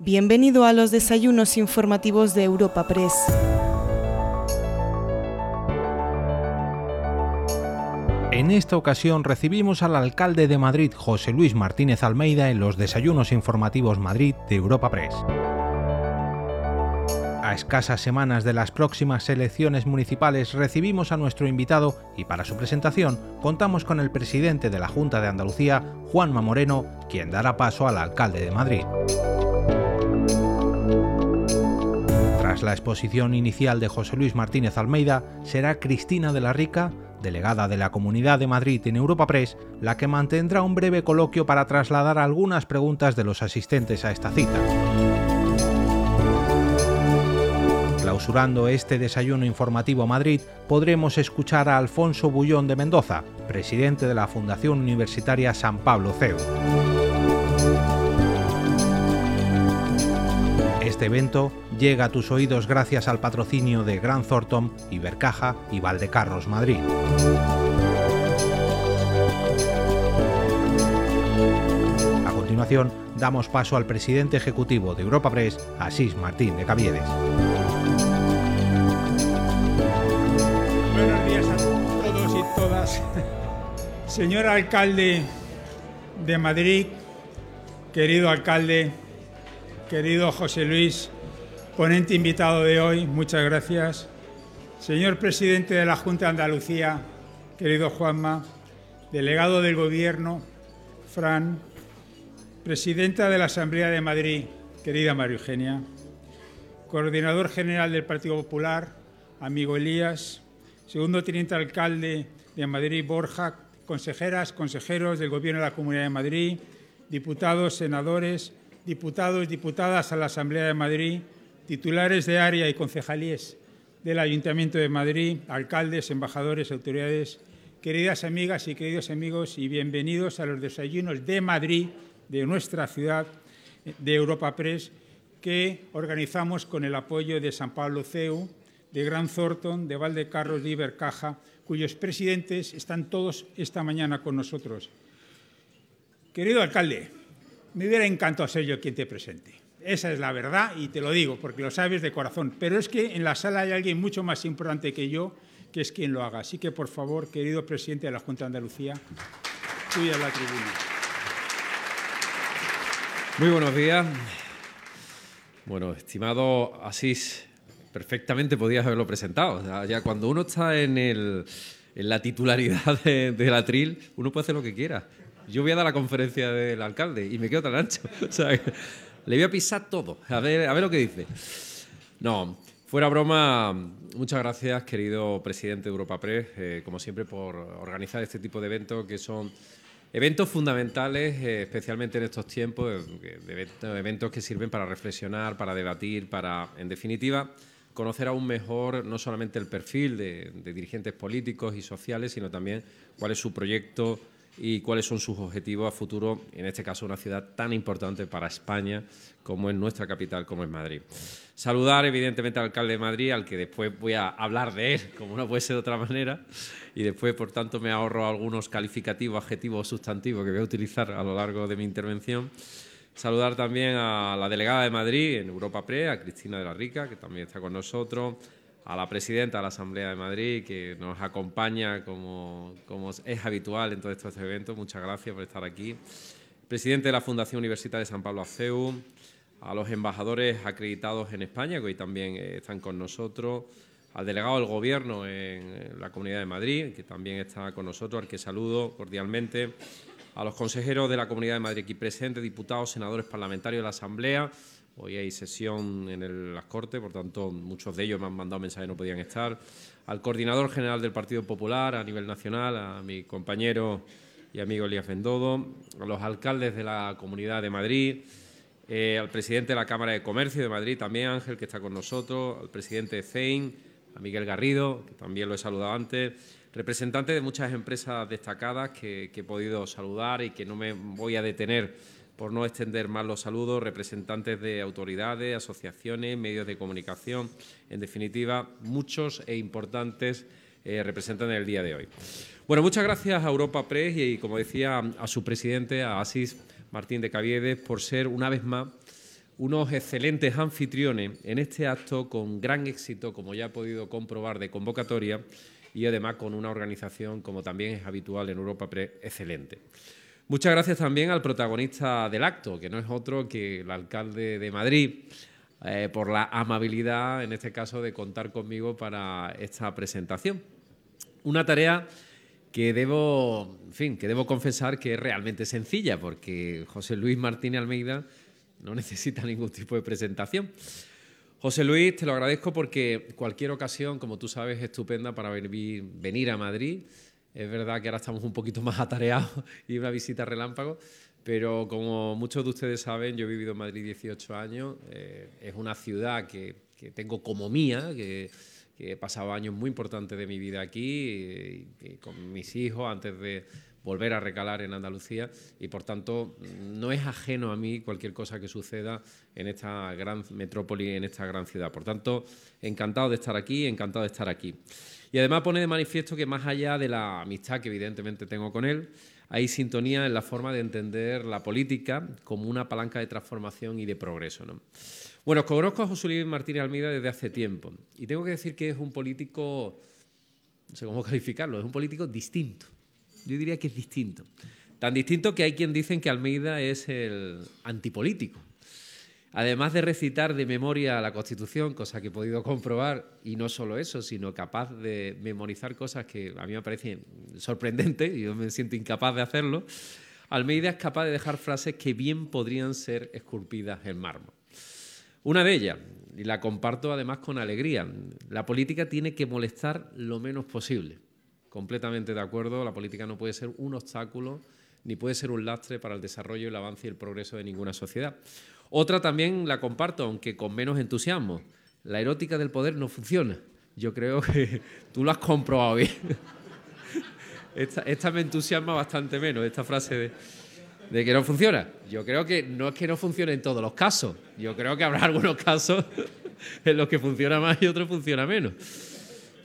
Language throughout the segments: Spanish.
Bienvenido a los desayunos informativos de Europa Press. En esta ocasión recibimos al alcalde de Madrid, José Luis Martínez Almeida, en los desayunos informativos Madrid de Europa Press. A escasas semanas de las próximas elecciones municipales recibimos a nuestro invitado y para su presentación contamos con el presidente de la Junta de Andalucía, Juanma Moreno, quien dará paso al alcalde de Madrid. La exposición inicial de José Luis Martínez Almeida, será Cristina de la Rica, delegada de la Comunidad de Madrid en Europa Press, la que mantendrá un breve coloquio para trasladar algunas preguntas de los asistentes a esta cita. Clausurando este desayuno informativo Madrid, podremos escuchar a Alfonso Bullón de Mendoza, presidente de la Fundación Universitaria San Pablo CEU. Este evento llega a tus oídos gracias al patrocinio de Gran Thornton, Ibercaja y Valdecarros Madrid. A continuación, damos paso al presidente ejecutivo de Europa Press, Asís Martín de Caviedes. Buenos días a todos y todas. Señor alcalde de Madrid, querido alcalde, querido José Luis, ponente invitado de hoy, muchas gracias. Señor presidente de la Junta de Andalucía, querido Juanma, delegado del Gobierno, Fran, presidenta de la Asamblea de Madrid, querida María Eugenia, coordinador general del Partido Popular, amigo Elías, segundo teniente alcalde de Madrid, Borja, consejeras, consejeros del Gobierno de la Comunidad de Madrid, diputados, senadores, diputados, diputadas a la Asamblea de Madrid, titulares de área y concejalíes del Ayuntamiento de Madrid, alcaldes, embajadores, autoridades, queridas amigas y queridos amigos, y bienvenidos a los desayunos de Madrid, de nuestra ciudad, de Europa Press, que organizamos con el apoyo de San Pablo CEU, de Gran Thornton, de Valdecarros, de Ibercaja, cuyos presidentes están todos esta mañana con nosotros. Querido alcalde, me hubiera encantado ser yo quien te presente. Esa es la verdad y te lo digo porque lo sabes de corazón. Pero es que en la sala hay alguien mucho más importante que yo que es quien lo haga. Así que, por favor, querido presidente de la Junta de Andalucía, tuya la tribuna. Muy buenos días. Bueno, estimado Asís, perfectamente podías haberlo presentado. Ya cuando uno está en, el, en la titularidad de, del atril, uno puede hacer lo que quiera. Yo voy a dar la conferencia del alcalde y me quedo tan ancho. O sea, le voy a pisar todo. A ver, a ver lo que dice. No, fuera broma, muchas gracias, querido presidente de Europa Press, eh, como siempre, por organizar este tipo de eventos que son eventos fundamentales, eh, especialmente en estos tiempos, eh, eventos que sirven para reflexionar, para debatir, para, en definitiva, conocer aún mejor no solamente el perfil de, de dirigentes políticos y sociales, sino también cuál es su proyecto y cuáles son sus objetivos a futuro, en este caso una ciudad tan importante para España como es nuestra capital, como es Madrid. Saludar evidentemente al alcalde de Madrid, al que después voy a hablar de él, como no puede ser de otra manera, y después, por tanto, me ahorro algunos calificativos, adjetivos, sustantivos que voy a utilizar a lo largo de mi intervención. Saludar también a la delegada de Madrid en Europa Pre, a Cristina de la Rica, que también está con nosotros, a la presidenta de la Asamblea de Madrid, que nos acompaña como, como es habitual en todos estos eventos. Muchas gracias por estar aquí. Presidente de la Fundación Universitaria de San Pablo ACEU, a los embajadores acreditados en España, que hoy también eh, están con nosotros, al delegado del Gobierno en la Comunidad de Madrid, que también está con nosotros, al que saludo cordialmente, a los consejeros de la Comunidad de Madrid aquí presentes, diputados, senadores parlamentarios de la Asamblea, Hoy hay sesión en el, las Cortes, por tanto, muchos de ellos me han mandado mensajes no podían estar. Al coordinador general del Partido Popular a nivel nacional, a mi compañero y amigo Elías Bendodo, a los alcaldes de la Comunidad de Madrid, eh, al presidente de la Cámara de Comercio de Madrid también, Ángel, que está con nosotros, al presidente de CEIN, a Miguel Garrido, que también lo he saludado antes, representantes de muchas empresas destacadas que, que he podido saludar y que no me voy a detener por no extender más los saludos, representantes de autoridades, asociaciones, medios de comunicación, en definitiva, muchos e importantes eh, representan el día de hoy. Bueno, muchas gracias a Europa Press y, como decía, a su presidente, a Asís Martín de Caviedes, por ser una vez más unos excelentes anfitriones en este acto con gran éxito, como ya he podido comprobar, de convocatoria y además con una organización, como también es habitual en Europa, excelente. Muchas gracias también al protagonista del acto, que no es otro que el alcalde de Madrid, eh, por la amabilidad, en este caso, de contar conmigo para esta presentación. Una tarea que debo, en fin, que debo confesar que es realmente sencilla, porque José Luis Martínez Almeida no necesita ningún tipo de presentación. José Luis, te lo agradezco porque cualquier ocasión, como tú sabes, es estupenda para venir, venir a Madrid. Es verdad que ahora estamos un poquito más atareados y una visita relámpago, pero como muchos de ustedes saben, yo he vivido en Madrid 18 años. Eh, es una ciudad que, que tengo como mía, que que he pasado años muy importantes de mi vida aquí, con mis hijos, antes de volver a recalar en Andalucía, y por tanto no es ajeno a mí cualquier cosa que suceda en esta gran metrópoli, en esta gran ciudad. Por tanto, encantado de estar aquí, encantado de estar aquí. Y además pone de manifiesto que más allá de la amistad que evidentemente tengo con él, hay sintonía en la forma de entender la política como una palanca de transformación y de progreso. ¿no? Bueno, conozco a José Luis Martínez Almeida desde hace tiempo y tengo que decir que es un político, no sé cómo calificarlo, es un político distinto. Yo diría que es distinto. Tan distinto que hay quien dicen que Almeida es el antipolítico. Además de recitar de memoria la Constitución, cosa que he podido comprobar, y no solo eso, sino capaz de memorizar cosas que a mí me parecen sorprendentes, y yo me siento incapaz de hacerlo, Almeida es capaz de dejar frases que bien podrían ser esculpidas en mármol. Una de ellas, y la comparto además con alegría, la política tiene que molestar lo menos posible. Completamente de acuerdo, la política no puede ser un obstáculo ni puede ser un lastre para el desarrollo, el avance y el progreso de ninguna sociedad. Otra también la comparto, aunque con menos entusiasmo. La erótica del poder no funciona. Yo creo que tú lo has comprobado bien. Esta, me entusiasma bastante menos, esta frase de de que no funciona. Yo creo que no es que no funcione en todos los casos. Yo creo que habrá algunos casos en los que funciona más y otros funciona menos.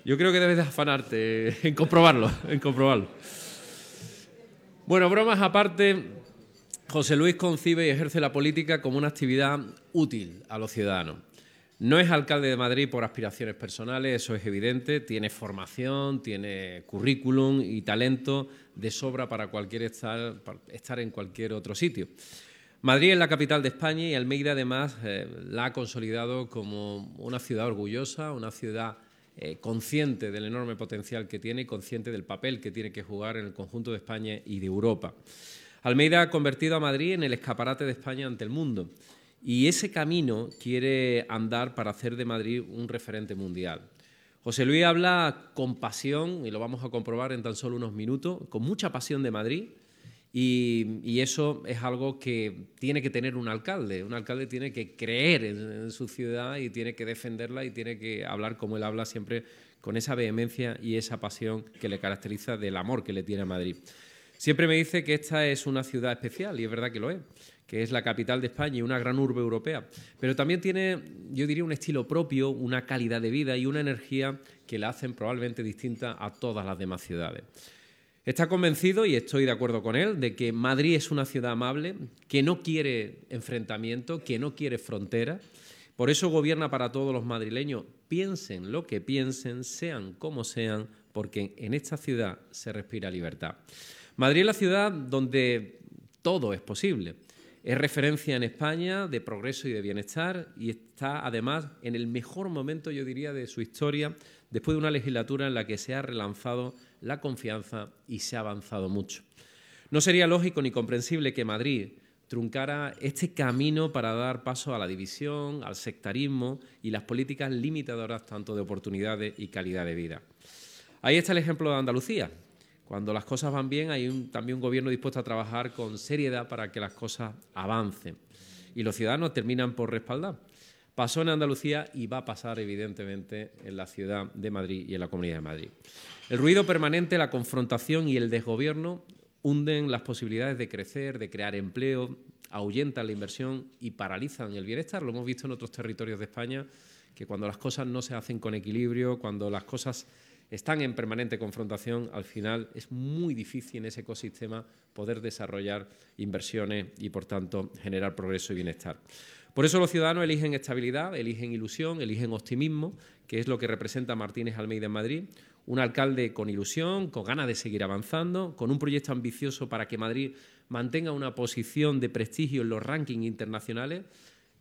Yo creo que debes de afanarte en comprobarlo, en comprobarlo. Bueno, bromas aparte, José Luis concibe y ejerce la política como una actividad útil a los ciudadanos. No es alcalde de Madrid por aspiraciones personales, eso es evidente. Tiene formación, tiene currículum y talento de sobra para cualquier estar, en cualquier otro sitio. Madrid es la capital de España y Almeida además eh, la ha consolidado como una ciudad orgullosa, una ciudad eh, consciente del enorme potencial que tiene y consciente del papel que tiene que jugar en el conjunto de España y de Europa. Almeida ha convertido a Madrid en el escaparate de España ante el mundo y ese camino quiere andar para hacer de Madrid un referente mundial. José Luis habla con pasión, y lo vamos a comprobar en tan solo unos minutos, con mucha pasión de Madrid, y, eso es algo que tiene que tener un alcalde. Un alcalde tiene que creer en, su ciudad y tiene que defenderla y tiene que hablar como él habla siempre con esa vehemencia y esa pasión que le caracteriza del amor que le tiene a Madrid. Siempre me dice que esta es una ciudad especial y es verdad que lo es que es la capital de España y una gran urbe europea, pero también tiene, yo diría, un estilo propio, una calidad de vida y una energía que la hacen probablemente distinta a todas las demás ciudades. Está convencido, y estoy de acuerdo con él, de que Madrid es una ciudad amable, que no quiere enfrentamiento, que no quiere fronteras. Por eso gobierna para todos los madrileños, piensen lo que piensen, sean como sean, porque en esta ciudad se respira libertad. Madrid es la ciudad donde todo es posible. Es referencia en España de progreso y de bienestar y está además en el mejor momento, yo diría, de su historia, después de una legislatura en la que se ha relanzado la confianza y se ha avanzado mucho. No sería lógico ni comprensible que Madrid truncara este camino para dar paso a la división, al sectarismo y las políticas limitadoras tanto de oportunidades y calidad de vida. Ahí está el ejemplo de Andalucía, cuando las cosas van bien, hay también un gobierno dispuesto a trabajar con seriedad para que las cosas avancen. Y los ciudadanos terminan por respaldar. Pasó en Andalucía y va a pasar, evidentemente, en la ciudad de Madrid y en la Comunidad de Madrid. El ruido permanente, la confrontación y el desgobierno hunden las posibilidades de crecer, de crear empleo, ahuyentan la inversión y paralizan el bienestar. Lo hemos visto en otros territorios de España, que cuando las cosas no se hacen con equilibrio, cuando las cosas están en permanente confrontación, al final es muy difícil en ese ecosistema poder desarrollar inversiones y, por tanto, generar progreso y bienestar. Por eso los ciudadanos eligen estabilidad, eligen ilusión, eligen optimismo, que es lo que representa Martínez Almeida en Madrid. Un alcalde con ilusión, con ganas de seguir avanzando, con un proyecto ambicioso para que Madrid mantenga una posición de prestigio en los rankings internacionales.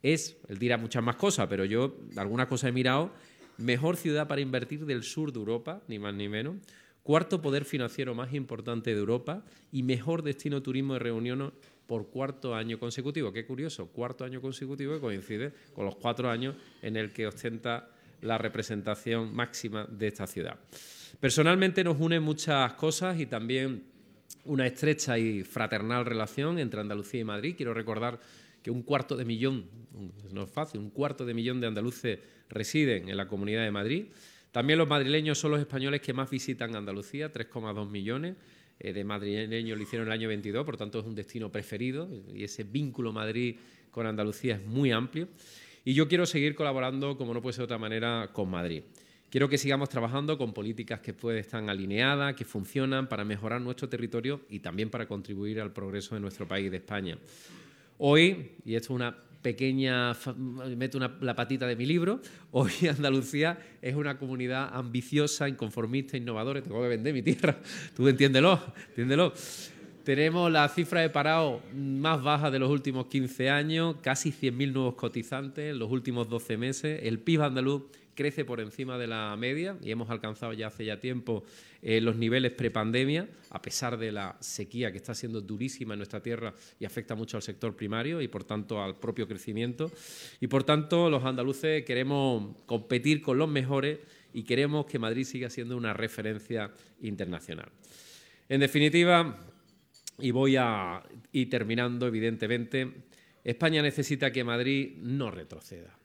Es, él dirá muchas más cosas, pero yo algunas cosas he mirado, mejor ciudad para invertir del sur de Europa, ni más ni menos cuarto poder financiero más importante de Europa y mejor destino turismo de reunión por cuarto año consecutivo. Qué curioso, cuarto año consecutivo que coincide con los cuatro años en el que ostenta la representación máxima de esta ciudad. Personalmente nos une muchas cosas y también una estrecha y fraternal relación entre Andalucía y Madrid. Quiero recordar que un cuarto de millón, no es fácil, un cuarto de millón de andaluces residen en la Comunidad de Madrid. También los madrileños son los españoles que más visitan Andalucía, 3,2 millones eh, de madrileños lo hicieron en el año 22, por tanto es un destino preferido y ese vínculo Madrid con Andalucía es muy amplio. Y yo quiero seguir colaborando, como no puede ser de otra manera, con Madrid. Quiero que sigamos trabajando con políticas que pueden estar alineadas, que funcionan para mejorar nuestro territorio y también para contribuir al progreso de nuestro país, de España. Hoy, y esto es una pequeña, meto la patita de mi libro, hoy Andalucía es una comunidad ambiciosa, inconformista, innovadora, tengo que vender mi tierra, tú entiéndelo, entiéndelo. Tenemos la cifra de parado más baja de los últimos 15 años, casi 100.000 nuevos cotizantes en los últimos 12 meses. El PIB andaluz crece por encima de la media y hemos alcanzado ya hace ya tiempo eh, los niveles prepandemia, a pesar de la sequía que está siendo durísima en nuestra tierra y afecta mucho al sector primario y por tanto al propio crecimiento. Y por tanto los andaluces queremos competir con los mejores y queremos que Madrid siga siendo una referencia internacional. En definitiva, y voy a ir terminando, evidentemente, España necesita que Madrid no retroceda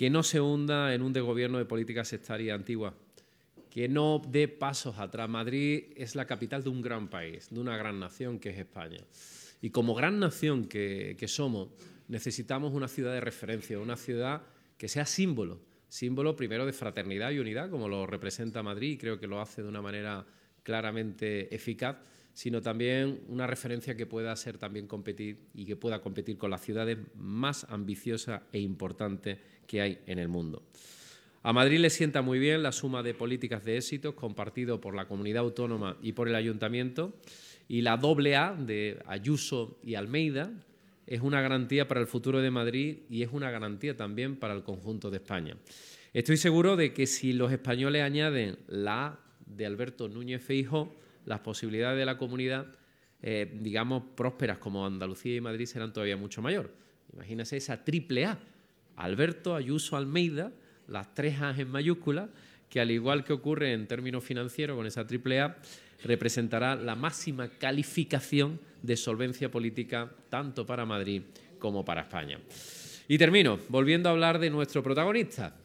que no se hunda en un desgobierno de política sectaria antigua, que no dé pasos atrás. Madrid es la capital de un gran país, de una gran nación que es España. Y como gran nación que, somos, necesitamos una ciudad de referencia, una ciudad que sea símbolo, símbolo primero de fraternidad y unidad, como lo representa Madrid, y creo que lo hace de una manera claramente eficaz, sino también una referencia que pueda ser también competir y que pueda competir con las ciudades más ambiciosas e importantes que hay en el mundo. A Madrid le sienta muy bien la suma de políticas de éxitos compartido por la comunidad autónoma y por el ayuntamiento y la doble A de Ayuso y Almeida es una garantía para el futuro de Madrid y es una garantía también para el conjunto de España. Estoy seguro de que si los españoles añaden la A de Alberto Núñez Feijóo, las posibilidades de la comunidad, eh, digamos, prósperas como Andalucía y Madrid serán todavía mucho mayor. Imagínese esa triple A Alberto Ayuso Almeida, las tres A en mayúscula, que al igual que ocurre en términos financieros con esa triple A, representará la máxima calificación de solvencia política tanto para Madrid como para España. Y termino volviendo a hablar de nuestro protagonista.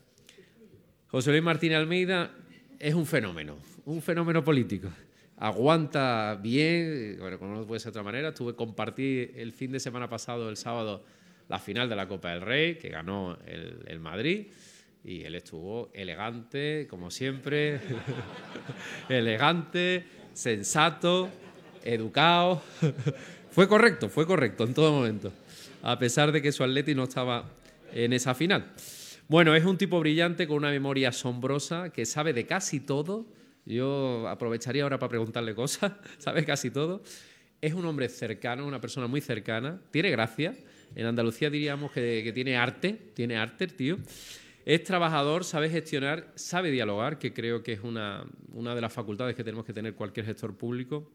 José Luis Martínez Almeida es un fenómeno, un fenómeno político. Aguanta bien, bueno, como no puede ser de otra manera. Tuve compartí el fin de semana pasado, el sábado, la final de la Copa del Rey, que ganó el, Madrid, y él estuvo elegante, como siempre, elegante, sensato, educado. fue correcto, fue correcto en todo momento, a pesar de que su Atleti no estaba en esa final. Bueno, es un tipo brillante con una memoria asombrosa que sabe de casi todo. Yo aprovecharía ahora para preguntarle cosas, sabe casi todo. Es un hombre cercano, una persona muy cercana, tiene gracia en Andalucía diríamos que, tiene arte, tiene arte tío. Es trabajador, sabe gestionar, sabe dialogar, que creo que es una, una de las facultades que tenemos que tener cualquier gestor público.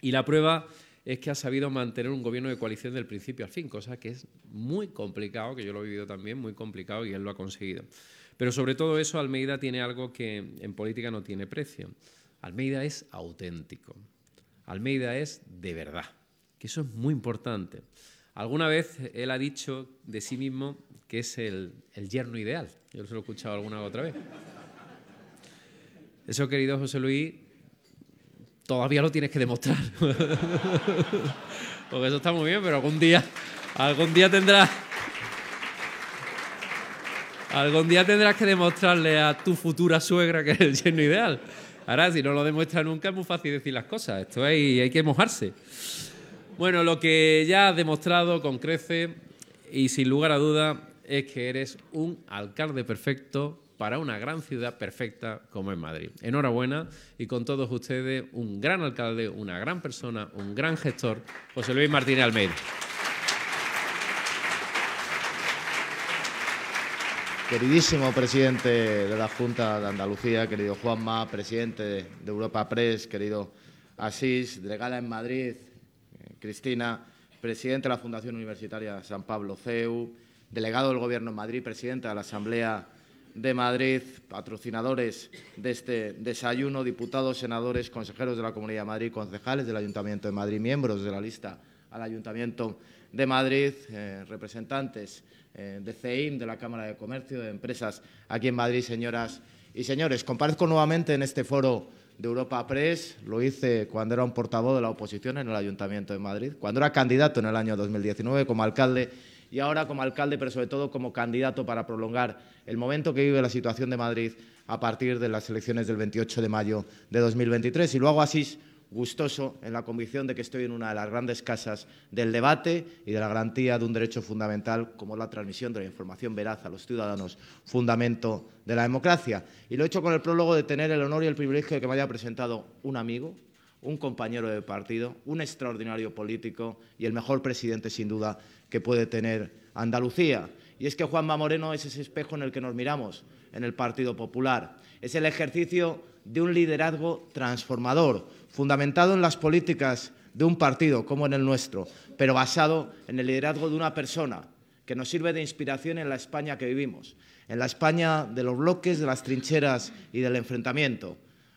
Y la prueba es que ha sabido mantener un gobierno de coalición del principio al fin, cosa que es muy complicado, que yo lo he vivido también, muy complicado y él lo ha conseguido. Pero sobre todo eso, Almeida tiene algo que en política no tiene precio. Almeida es auténtico. Almeida es de verdad, que eso es muy importante. Alguna vez él ha dicho de sí mismo que es el, yerno ideal. Yo se lo he escuchado alguna otra vez. Eso, querido José Luis, todavía lo tienes que demostrar. Porque eso está muy bien, pero algún día, algún día tendrás, algún día tendrás que demostrarle a tu futura suegra que es el yerno ideal. Ahora, si no lo demuestra nunca, es muy fácil decir las cosas. Esto hay, hay que mojarse. Bueno, lo que ya ha demostrado con crece y sin lugar a duda es que eres un alcalde perfecto para una gran ciudad perfecta como es Madrid. Enhorabuena y con todos ustedes un gran alcalde, una gran persona, un gran gestor, José Luis Martínez Almeida. Queridísimo presidente de la Junta de Andalucía, querido Juanma, presidente de Europa Press, querido Asís, delegada en Madrid, eh, Cristina, presidente de la Fundación Universitaria San Pablo CEU, delegado del Gobierno en Madrid, presidente de la Asamblea de Madrid, patrocinadores de este desayuno, diputados, senadores, consejeros de la Comunidad de Madrid, concejales del Ayuntamiento de Madrid, miembros de la lista al Ayuntamiento de Madrid, eh, representantes eh, de CEIM, de la Cámara de Comercio, de empresas aquí en Madrid, señoras y señores. Comparezco nuevamente en este foro de Europa Press, lo hice cuando era un portavoz de la oposición en el Ayuntamiento de Madrid, cuando era candidato en el año 2019 como alcalde y ahora como alcalde, pero sobre todo como candidato para prolongar el momento que vive la situación de Madrid a partir de las elecciones del 28 de mayo de 2023. Y lo hago así gustoso en la convicción de que estoy en una de las grandes casas del debate y de la garantía de un derecho fundamental como la transmisión de la información veraz a los ciudadanos, fundamento de la democracia. Y lo he hecho con el prólogo de tener el honor y el privilegio de que me haya presentado un amigo, un compañero de partido, un extraordinario político y el mejor presidente, sin duda, que puede tener Andalucía. Y es que Juanma Moreno es ese espejo en el que nos miramos en el Partido Popular. Es el ejercicio de un liderazgo transformador, fundamentado en las políticas de un partido como en el nuestro, pero basado en el liderazgo de una persona que nos sirve de inspiración en la España que vivimos, en la España de los bloques, de las trincheras y del enfrentamiento.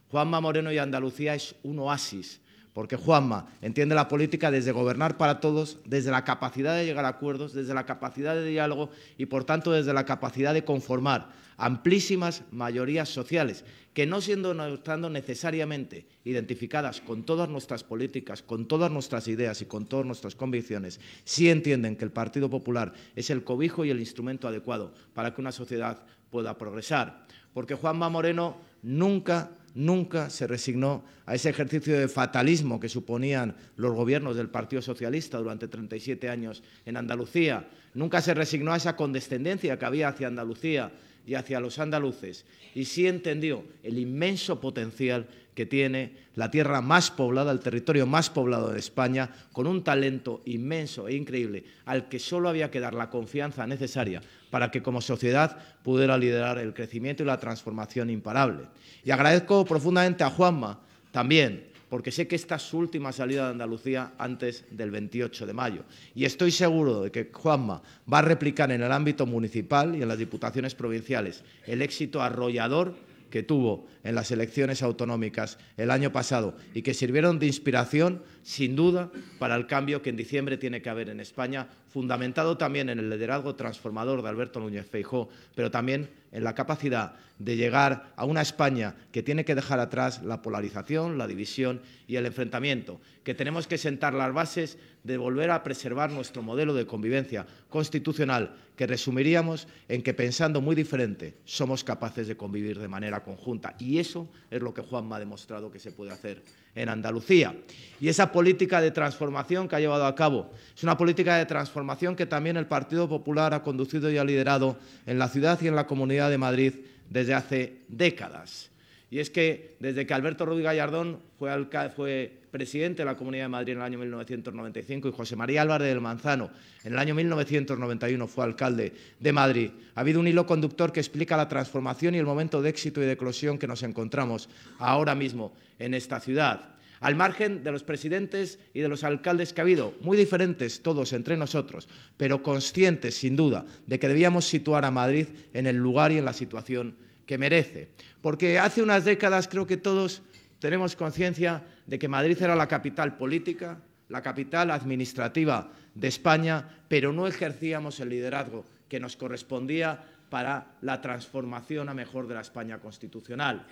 Juanma Moreno y Andalucía es un oasis, porque Juanma entiende la política desde gobernar para todos, desde la capacidad de llegar a acuerdos, desde la capacidad de diálogo y, por tanto, desde la capacidad de conformar amplísimas mayorías sociales, que no siendo estando necesariamente identificadas con todas nuestras políticas, con todas nuestras ideas y con todas nuestras convicciones, sí entienden que el Partido Popular es el cobijo y el instrumento adecuado para que una sociedad pueda progresar. Porque Juanma Moreno nunca nunca se resignó a ese ejercicio de fatalismo que suponían los gobiernos del Partido Socialista durante 37 años en Andalucía. Nunca se resignó a esa condescendencia que había hacia Andalucía y hacia los andaluces. Y sí entendió el inmenso potencial que tiene la tierra más poblada, el territorio más poblado de España, con un talento inmenso e increíble al que solo había que dar la confianza necesaria para que como sociedad pudiera liderar el crecimiento y la transformación imparable. Y agradezco profundamente a Juanma también, porque sé que esta es su última salida de Andalucía antes del 28 de mayo. Y estoy seguro de que Juanma va a replicar en el ámbito municipal y en las diputaciones provinciales el éxito arrollador que tuvo en las elecciones autonómicas el año pasado y que sirvieron de inspiración, sin duda, para el cambio que en diciembre tiene que haber en España, fundamentado también en el liderazgo transformador de Alberto Núñez Feijó, pero también en la capacidad de llegar a una España que tiene que dejar atrás la polarización, la división y el enfrentamiento, que tenemos que sentar las bases de volver a preservar nuestro modelo de convivencia constitucional, que resumiríamos en que pensando muy diferente somos capaces de convivir de manera conjunta. Y eso es lo que Juanma ha demostrado que se puede hacer en Andalucía. Y esa política de transformación que ha llevado a cabo es una política de transformación que también el Partido Popular ha conducido y ha liderado en la ciudad y en la Comunidad de Madrid desde hace décadas. Y es que desde que Alberto Ruiz Gallardón fue, fue, presidente de la Comunidad de Madrid en el año 1995 y José María Álvarez del Manzano en el año 1991 fue alcalde de Madrid, ha habido un hilo conductor que explica la transformación y el momento de éxito y de eclosión que nos encontramos ahora mismo en esta ciudad al margen de los presidentes y de los alcaldes que ha habido, muy diferentes todos entre nosotros, pero conscientes, sin duda, de que debíamos situar a Madrid en el lugar y en la situación que merece. Porque hace unas décadas creo que todos tenemos conciencia de que Madrid era la capital política, la capital administrativa de España, pero no ejercíamos el liderazgo que nos correspondía para la transformación a mejor de la España constitucional.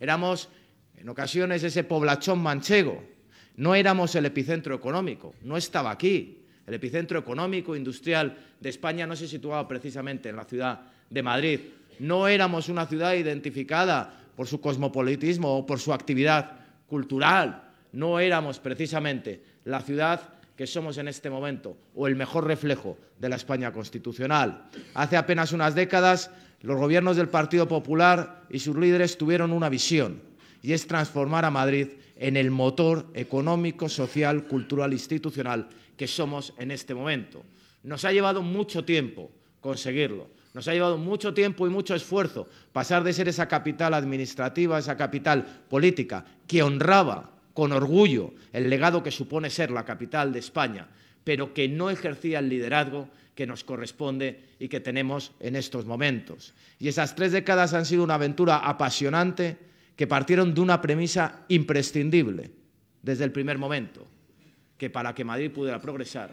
Éramos en ocasiones ese poblachón manchego. No éramos el epicentro económico, no estaba aquí. El epicentro económico, industrial de España no se situaba precisamente en la ciudad de Madrid. No éramos una ciudad identificada por su cosmopolitismo o por su actividad cultural. No éramos precisamente la ciudad que somos en este momento o el mejor reflejo de la España constitucional. Hace apenas unas décadas, los gobiernos del Partido Popular y sus líderes tuvieron una visión, y es transformar a Madrid en el motor económico, social, cultural, institucional que somos en este momento. Nos ha llevado mucho tiempo conseguirlo. Nos ha llevado mucho tiempo y mucho esfuerzo pasar de ser esa capital administrativa, esa capital política, que honraba con orgullo el legado que supone ser la capital de España, pero que no ejercía el liderazgo que nos corresponde y que tenemos en estos momentos. Y esas tres décadas han sido una aventura apasionante que partieron de una premisa imprescindible desde el primer momento, que para que Madrid pudiera progresar,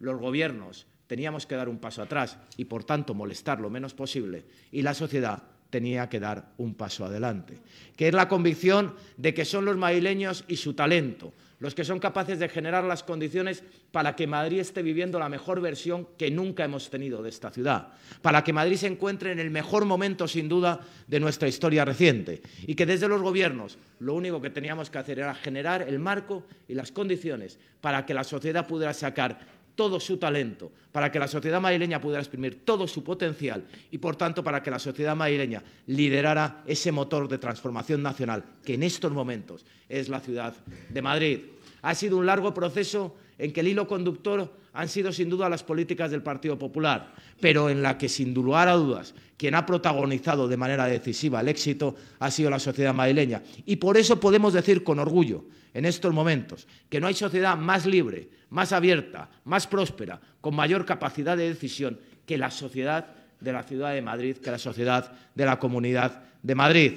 los gobiernos teníamos que dar un paso atrás y, por tanto, molestar lo menos posible, y la sociedad tenía que dar un paso adelante, que es la convicción de que son los madrileños y su talento, los que son capaces de generar las condiciones para que Madrid esté viviendo la mejor versión que nunca hemos tenido de esta ciudad, para que Madrid se encuentre en el mejor momento, sin duda, de nuestra historia reciente, y que desde los gobiernos lo único que teníamos que hacer era generar el marco y las condiciones para que la sociedad pudiera sacar todo su talento, para que la sociedad madrileña pudiera exprimir todo su potencial y, por tanto, para que la sociedad madrileña liderara ese motor de transformación nacional que en estos momentos es la ciudad de Madrid. Ha sido un largo proceso en que el hilo conductor han sido sin duda las políticas del Partido Popular, pero en la que sin lugar a dudas quien ha protagonizado de manera decisiva el éxito ha sido la sociedad madrileña. Y por eso podemos decir con orgullo en estos momentos que no hay sociedad más libre, más abierta, más próspera, con mayor capacidad de decisión que la sociedad de la ciudad de Madrid, que la sociedad de la comunidad de Madrid.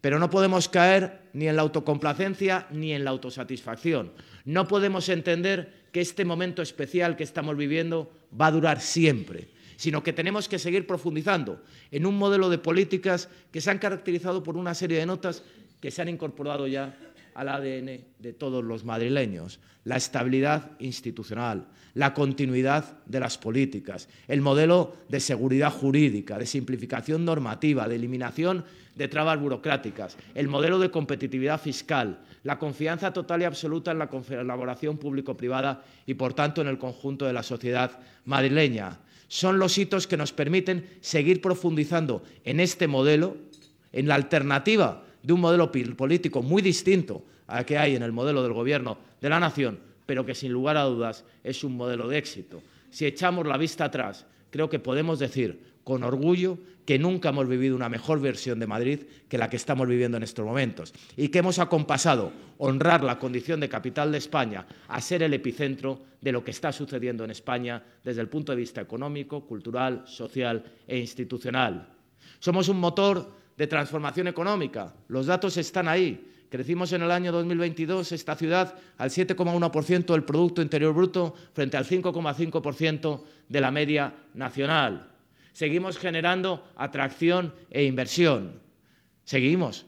Pero no podemos caer ni en la autocomplacencia ni en la autosatisfacción. No podemos entender que este momento especial que estamos viviendo va a durar siempre, sino que tenemos que seguir profundizando en un modelo de políticas que se han caracterizado por una serie de notas que se han incorporado ya al ADN de todos los madrileños, la estabilidad institucional, la continuidad de las políticas, el modelo de seguridad jurídica, de simplificación normativa, de eliminación de trabas burocráticas, el modelo de competitividad fiscal, la confianza total y absoluta en la colaboración público-privada y, por tanto, en el conjunto de la sociedad madrileña. Son los hitos que nos permiten seguir profundizando en este modelo, en la alternativa de un modelo político muy distinto al que hay en el modelo del gobierno de la nación, pero que sin lugar a dudas es un modelo de éxito. Si echamos la vista atrás, creo que podemos decir con orgullo que nunca hemos vivido una mejor versión de Madrid que la que estamos viviendo en estos momentos y que hemos acompasado honrar la condición de capital de España a ser el epicentro de lo que está sucediendo en España desde el punto de vista económico, cultural, social e institucional. Somos un motor de transformación económica. Los datos están ahí. Crecimos en el año 2022 esta ciudad al 7,1% del Producto Interior Bruto frente al 5,5% de la media nacional. Seguimos generando atracción e inversión. Seguimos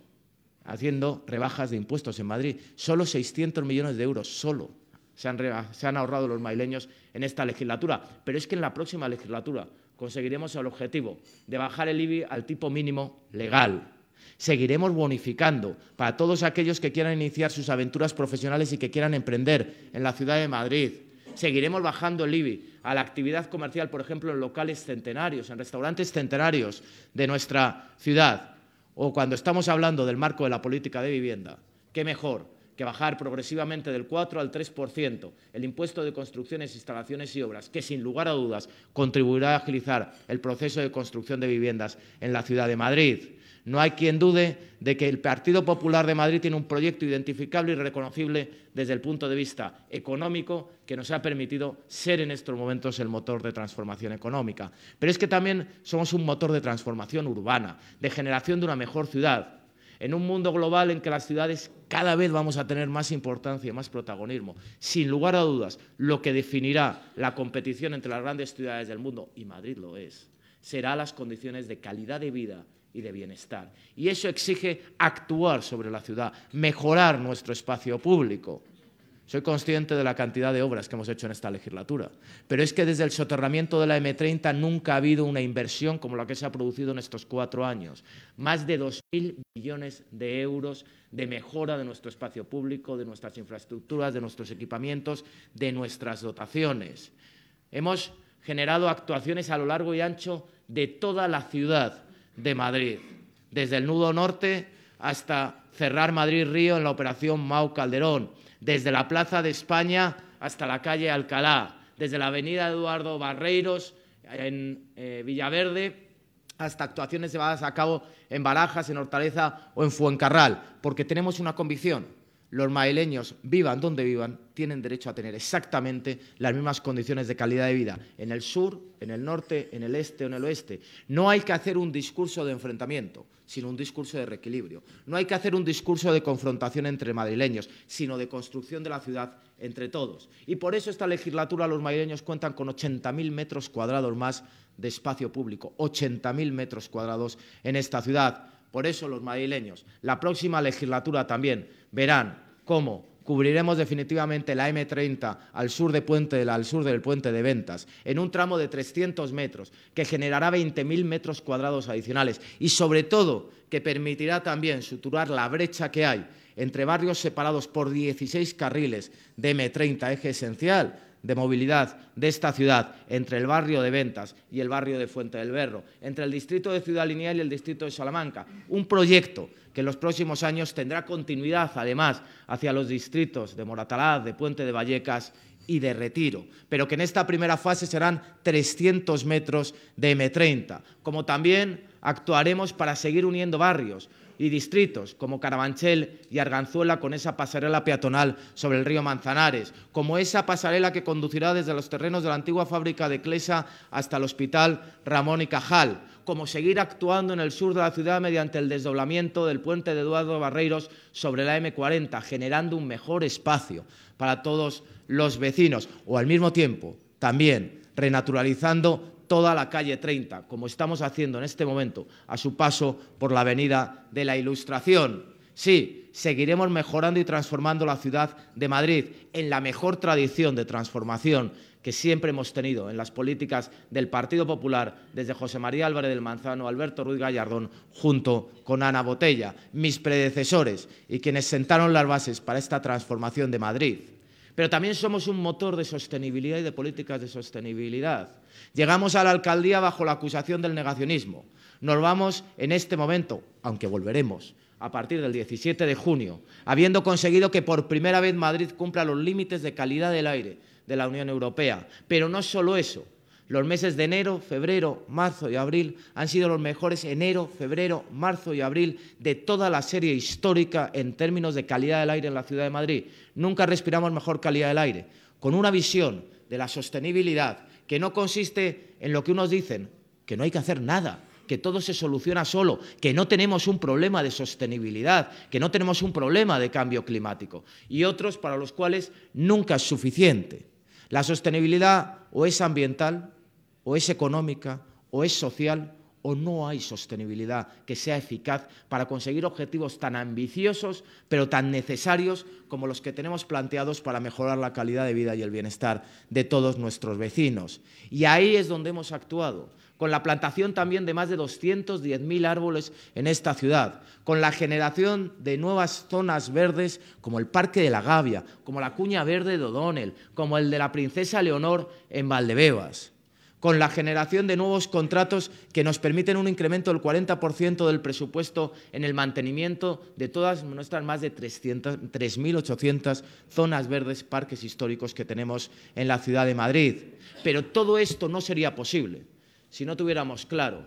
haciendo rebajas de impuestos en Madrid. Solo 600 millones de euros, solo, se han, ahorrado los maileños en esta legislatura. Pero es que en la próxima legislatura conseguiremos el objetivo de bajar el IBI al tipo mínimo legal. Seguiremos bonificando para todos aquellos que quieran iniciar sus aventuras profesionales y que quieran emprender en la ciudad de Madrid. Seguiremos bajando el IBI a la actividad comercial, por ejemplo, en locales centenarios, en restaurantes centenarios de nuestra ciudad. O cuando estamos hablando del marco de la política de vivienda, qué mejor que bajar progresivamente del 4 al 3% el impuesto de construcciones, instalaciones y obras, que sin lugar a dudas contribuirá a agilizar el proceso de construcción de viviendas en la ciudad de Madrid. No hay quien dude de que el Partido Popular de Madrid tiene un proyecto identificable y reconocible desde el punto de vista económico que nos ha permitido ser en estos momentos el motor de transformación económica. Pero es que también somos un motor de transformación urbana, de generación de una mejor ciudad, en un mundo global en que las ciudades cada vez vamos a tener más importancia, más protagonismo. Sin lugar a dudas, lo que definirá la competición entre las grandes ciudades del mundo, y Madrid lo es, será las condiciones de calidad de vida y de bienestar. Y eso exige actuar sobre la ciudad, mejorar nuestro espacio público. Soy consciente de la cantidad de obras que hemos hecho en esta legislatura, pero es que desde el soterramiento de la M30 nunca ha habido una inversión como la que se ha producido en estos cuatro años. Más de 2.000 millones de euros de mejora de nuestro espacio público, de nuestras infraestructuras, de nuestros equipamientos, de nuestras dotaciones. Hemos generado actuaciones a lo largo y ancho de toda la ciudad de Madrid, desde el nudo norte hasta cerrar Madrid-Río en la operación Mau Calderón, desde la Plaza de España hasta la calle Alcalá, desde la avenida Eduardo Barreiros en eh, Villaverde hasta actuaciones llevadas a cabo en Barajas, en Hortaleza o en Fuencarral, porque tenemos una convicción, los madrileños, vivan donde vivan, tienen derecho a tener exactamente las mismas condiciones de calidad de vida en el sur, en el norte, en el este o en el oeste. No hay que hacer un discurso de enfrentamiento, sino un discurso de reequilibrio. No hay que hacer un discurso de confrontación entre madrileños, sino de construcción de la ciudad entre todos. Y por eso esta legislatura los madrileños cuentan con 80.000 metros cuadrados más de espacio público, 80.000 metros cuadrados en esta ciudad. Por eso los madrileños, la próxima legislatura también verán cómo cubriremos definitivamente la M30 al sur, de Puente, al sur del puente de Ventas, en un tramo de 300 metros, que generará 20.000 metros cuadrados adicionales y, sobre todo, que permitirá también suturar la brecha que hay entre barrios separados por 16 carriles de M30, eje esencial de movilidad de esta ciudad entre el barrio de Ventas y el barrio de Fuente del Berro, entre el distrito de Ciudad Lineal y el distrito de Salamanca. Un proyecto que en los próximos años tendrá continuidad, además, hacia los distritos de Moratalaz, de Puente de Vallecas y de Retiro, pero que en esta primera fase serán 300 metros de M30, como también actuaremos para seguir uniendo barrios, y distritos como Carabanchel y Arganzuela con esa pasarela peatonal sobre el río Manzanares, como esa pasarela que conducirá desde los terrenos de la antigua fábrica de Clesa hasta el Hospital Ramón y Cajal, como seguir actuando en el sur de la ciudad mediante el desdoblamiento del puente de Eduardo Barreiros sobre la M40, generando un mejor espacio para todos los vecinos, o al mismo tiempo también renaturalizando toda la calle 30, como estamos haciendo en este momento a su paso por la Avenida de la Ilustración. Sí, seguiremos mejorando y transformando la ciudad de Madrid en la mejor tradición de transformación que siempre hemos tenido en las políticas del Partido Popular, desde José María Álvarez del Manzano, Alberto Ruiz Gallardón, junto con Ana Botella, mis predecesores y quienes sentaron las bases para esta transformación de Madrid. Pero también somos un motor de sostenibilidad y de políticas de sostenibilidad. Llegamos a la alcaldía bajo la acusación del negacionismo. Nos vamos en este momento, aunque volveremos, a partir del 17 de junio, habiendo conseguido que por primera vez Madrid cumpla los límites de calidad del aire de la Unión Europea. Pero no solo eso. Los meses de enero, febrero, marzo y abril han sido los mejores enero, febrero, marzo y abril de toda la serie histórica en términos de calidad del aire en la ciudad de Madrid. Nunca respiramos mejor calidad del aire. Con una visión de la sostenibilidad que no consiste en lo que unos dicen, que no hay que hacer nada, que todo se soluciona solo, que no tenemos un problema de sostenibilidad, que no tenemos un problema de cambio climático, y otros para los cuales nunca es suficiente. La sostenibilidad o es ambiental, o es económica, o es social, o no hay sostenibilidad que sea eficaz para conseguir objetivos tan ambiciosos, pero tan necesarios como los que tenemos planteados para mejorar la calidad de vida y el bienestar de todos nuestros vecinos. Y ahí es donde hemos actuado, con la plantación también de más de 210.000 árboles en esta ciudad, con la generación de nuevas zonas verdes como el Parque de la Gavia, como la Cuña Verde de O'Donnell, como el de la Princesa Leonor en Valdebebas con la generación de nuevos contratos que nos permiten un incremento del 40% del presupuesto en el mantenimiento de todas nuestras más de 3.800 zonas verdes, parques históricos que tenemos en la ciudad de Madrid. Pero todo esto no sería posible si no tuviéramos claro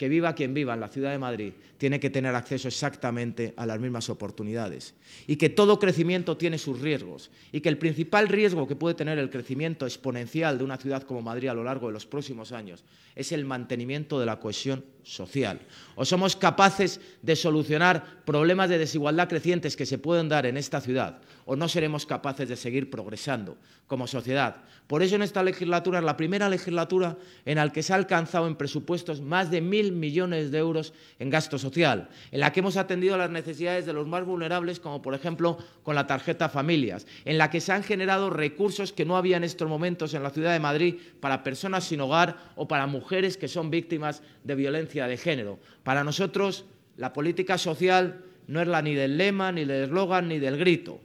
que viva quien viva en la ciudad de Madrid tiene que tener acceso exactamente a las mismas oportunidades y que todo crecimiento tiene sus riesgos y que el principal riesgo que puede tener el crecimiento exponencial de una ciudad como Madrid a lo largo de los próximos años es el mantenimiento de la cohesión social. O somos capaces de solucionar problemas de desigualdad crecientes que se pueden dar en esta ciudad, o no seremos capaces de seguir progresando como sociedad. Por eso en esta legislatura es la primera legislatura en la que se ha alcanzado en presupuestos más de mil millones de euros en gasto social, en la que hemos atendido las necesidades de los más vulnerables, como por ejemplo con la tarjeta familias, en la que se han generado recursos que no había en estos momentos en la ciudad de Madrid para personas sin hogar o para mujeres que son víctimas de violencia de género. Para nosotros, la política social no es la ni del lema, ni del eslogan, ni del grito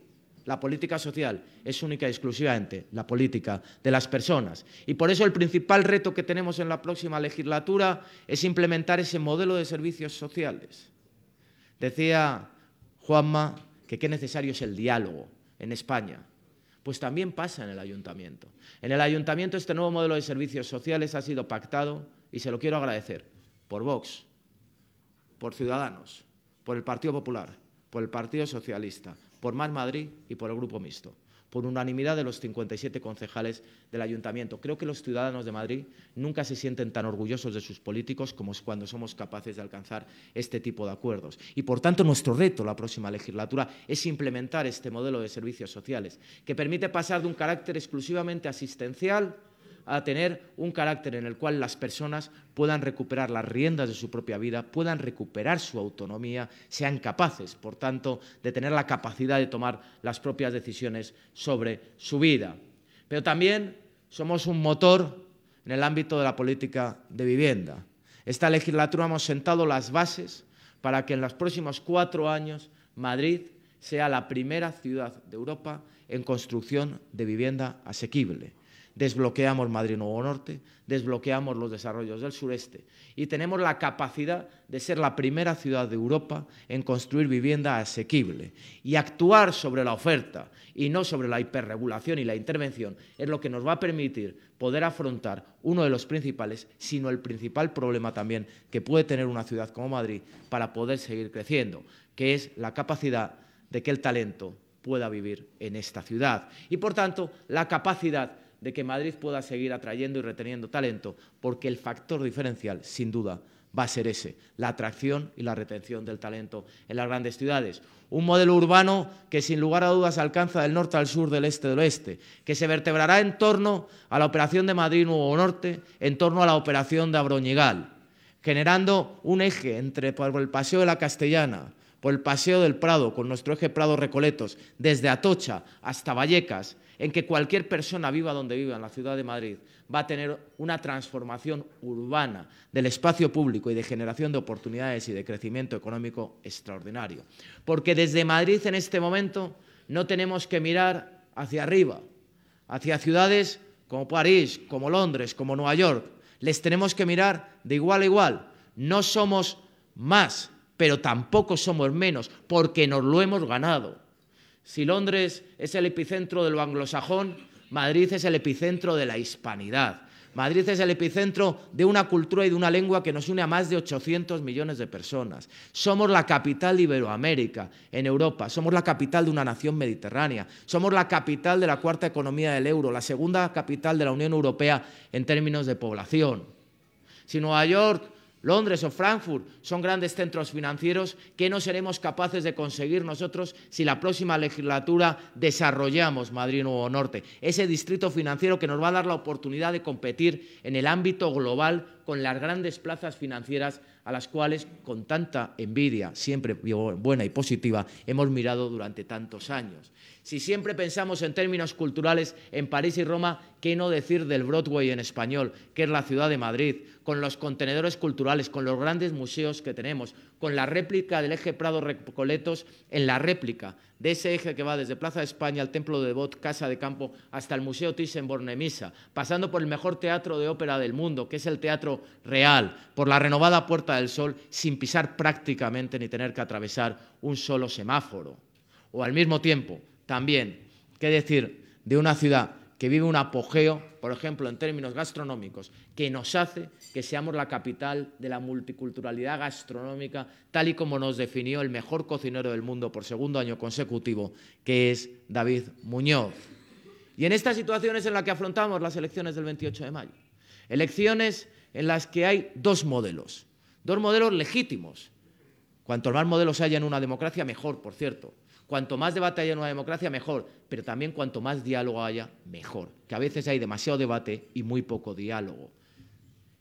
la política social es única y exclusivamente la política de las personas. Y por eso el principal reto que tenemos en la próxima legislatura es implementar ese modelo de servicios sociales. Decía Juanma que qué necesario es el diálogo en España. Pues también pasa en el ayuntamiento. En el ayuntamiento este nuevo modelo de servicios sociales ha sido pactado, y se lo quiero agradecer, por Vox, por Ciudadanos, por el Partido Popular, por el Partido Socialista, por Más Madrid y por el Grupo Mixto, por unanimidad de los 57 concejales del Ayuntamiento. Creo que los ciudadanos de Madrid nunca se sienten tan orgullosos de sus políticos como cuando somos capaces de alcanzar este tipo de acuerdos. Y, por tanto, nuestro reto la próxima legislatura es implementar este modelo de servicios sociales, que permite pasar de un carácter exclusivamente asistencial a tener un carácter en el cual las personas puedan recuperar las riendas de su propia vida, puedan recuperar su autonomía, sean capaces, por tanto, de tener la capacidad de tomar las propias decisiones sobre su vida. Pero también somos un motor en el ámbito de la política de vivienda. Esta legislatura hemos sentado las bases para que en los próximos cuatro años Madrid sea la primera ciudad de Europa en construcción de vivienda asequible desbloqueamos Madrid Nuevo Norte, desbloqueamos los desarrollos del sureste y tenemos la capacidad de ser la primera ciudad de Europa en construir vivienda asequible. Y actuar sobre la oferta y no sobre la hiperregulación y la intervención es lo que nos va a permitir poder afrontar uno de los principales, sino el principal problema también que puede tener una ciudad como Madrid para poder seguir creciendo, que es la capacidad de que el talento pueda vivir en esta ciudad y, por tanto, la capacidad de que Madrid pueda seguir atrayendo y reteniendo talento, porque el factor diferencial, sin duda, va a ser ese, la atracción y la retención del talento en las grandes ciudades. Un modelo urbano que sin lugar a dudas alcanza del norte al sur, del este al oeste, que se vertebrará en torno a la operación de Madrid Nuevo Norte, en torno a la operación de Abroñigal, generando un eje entre por el Paseo de la Castellana, por el Paseo del Prado, con nuestro eje Prado Recoletos, desde Atocha hasta Vallecas, en que cualquier persona viva donde viva en la ciudad de Madrid va a tener una transformación urbana del espacio público y de generación de oportunidades y de crecimiento económico extraordinario. Porque desde Madrid en este momento no tenemos que mirar hacia arriba, hacia ciudades como París, como Londres, como Nueva York. Les tenemos que mirar de igual a igual. No somos más, pero tampoco somos menos, porque nos lo hemos ganado. Si Londres es el epicentro de lo anglosajón, Madrid es el epicentro de la hispanidad. Madrid es el epicentro de una cultura y de una lengua que nos une a más de 800 millones de personas. Somos la capital de Iberoamérica, en Europa. Somos la capital de una nación mediterránea. Somos la capital de la cuarta economía del euro, la segunda capital de la Unión Europea en términos de población. Si Nueva York Londres o Frankfurt son grandes centros financieros que no seremos capaces de conseguir nosotros si la próxima legislatura desarrollamos Madrid Nuevo Norte, ese distrito financiero que nos va a dar la oportunidad de competir en el ámbito global con las grandes plazas financieras a las cuales con tanta envidia, siempre buena y positiva, hemos mirado durante tantos años. Si siempre pensamos en términos culturales en París y Roma, ¿qué no decir del Broadway en español, que es la ciudad de Madrid, con los contenedores culturales, con los grandes museos que tenemos, con la réplica del eje Prado Recoletos en la réplica de ese eje que va desde Plaza de España al Templo de Bot, Casa de Campo, hasta el Museo Thyssen-Bornemisza, pasando por el mejor teatro de ópera del mundo, que es el Teatro Real, por la renovada Puerta del Sol, sin pisar prácticamente ni tener que atravesar un solo semáforo. O al mismo tiempo, también, ¿qué decir de una ciudad que vive un apogeo, por ejemplo, en términos gastronómicos, que nos hace que seamos la capital de la multiculturalidad gastronómica, tal y como nos definió el mejor cocinero del mundo por segundo año consecutivo, que es David Muñoz. Y en estas situaciones en las que afrontamos las elecciones del 28 de mayo, elecciones en las que hay dos modelos, Dos modelos legítimos. Cuanto más modelos haya en una democracia, mejor, por cierto. Cuanto más debate haya en una democracia, mejor. Pero también cuanto más diálogo haya, mejor. Que a veces hay demasiado debate y muy poco diálogo.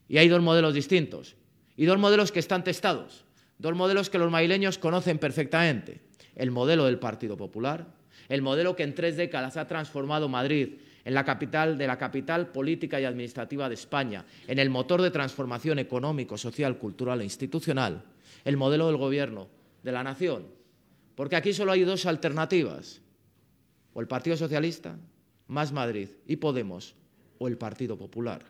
Y hay dos modelos distintos. Y dos modelos que están testados. Dos modelos que los maileños conocen perfectamente. El modelo del Partido Popular, el modelo que en tres décadas ha transformado Madrid en la capital de la capital política y administrativa de España, en el motor de transformación económico, social, cultural e institucional, el modelo del gobierno de la nación. Porque aquí solo hay dos alternativas, o el Partido Socialista, más Madrid y Podemos, o el Partido Popular.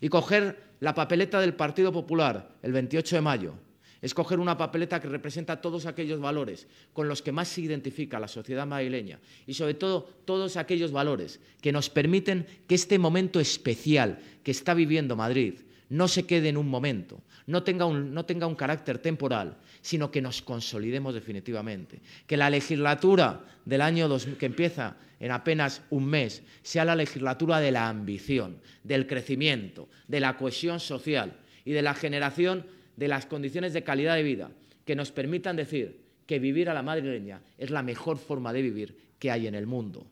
Y coger la papeleta del Partido Popular el 28 de mayo Escoger una papeleta que representa todos aquellos valores con los que más se identifica la sociedad madrileña y sobre todo todos aquellos valores que nos permiten que este momento especial que está viviendo Madrid no se quede en un momento, no tenga un, no tenga un carácter temporal, sino que nos consolidemos definitivamente. Que la legislatura del año que empieza en apenas un mes sea la legislatura de la ambición, del crecimiento, de la cohesión social y de la generación de las condiciones de calidad de vida que nos permitan decir que vivir a la madrileña es la mejor forma de vivir que hay en el mundo.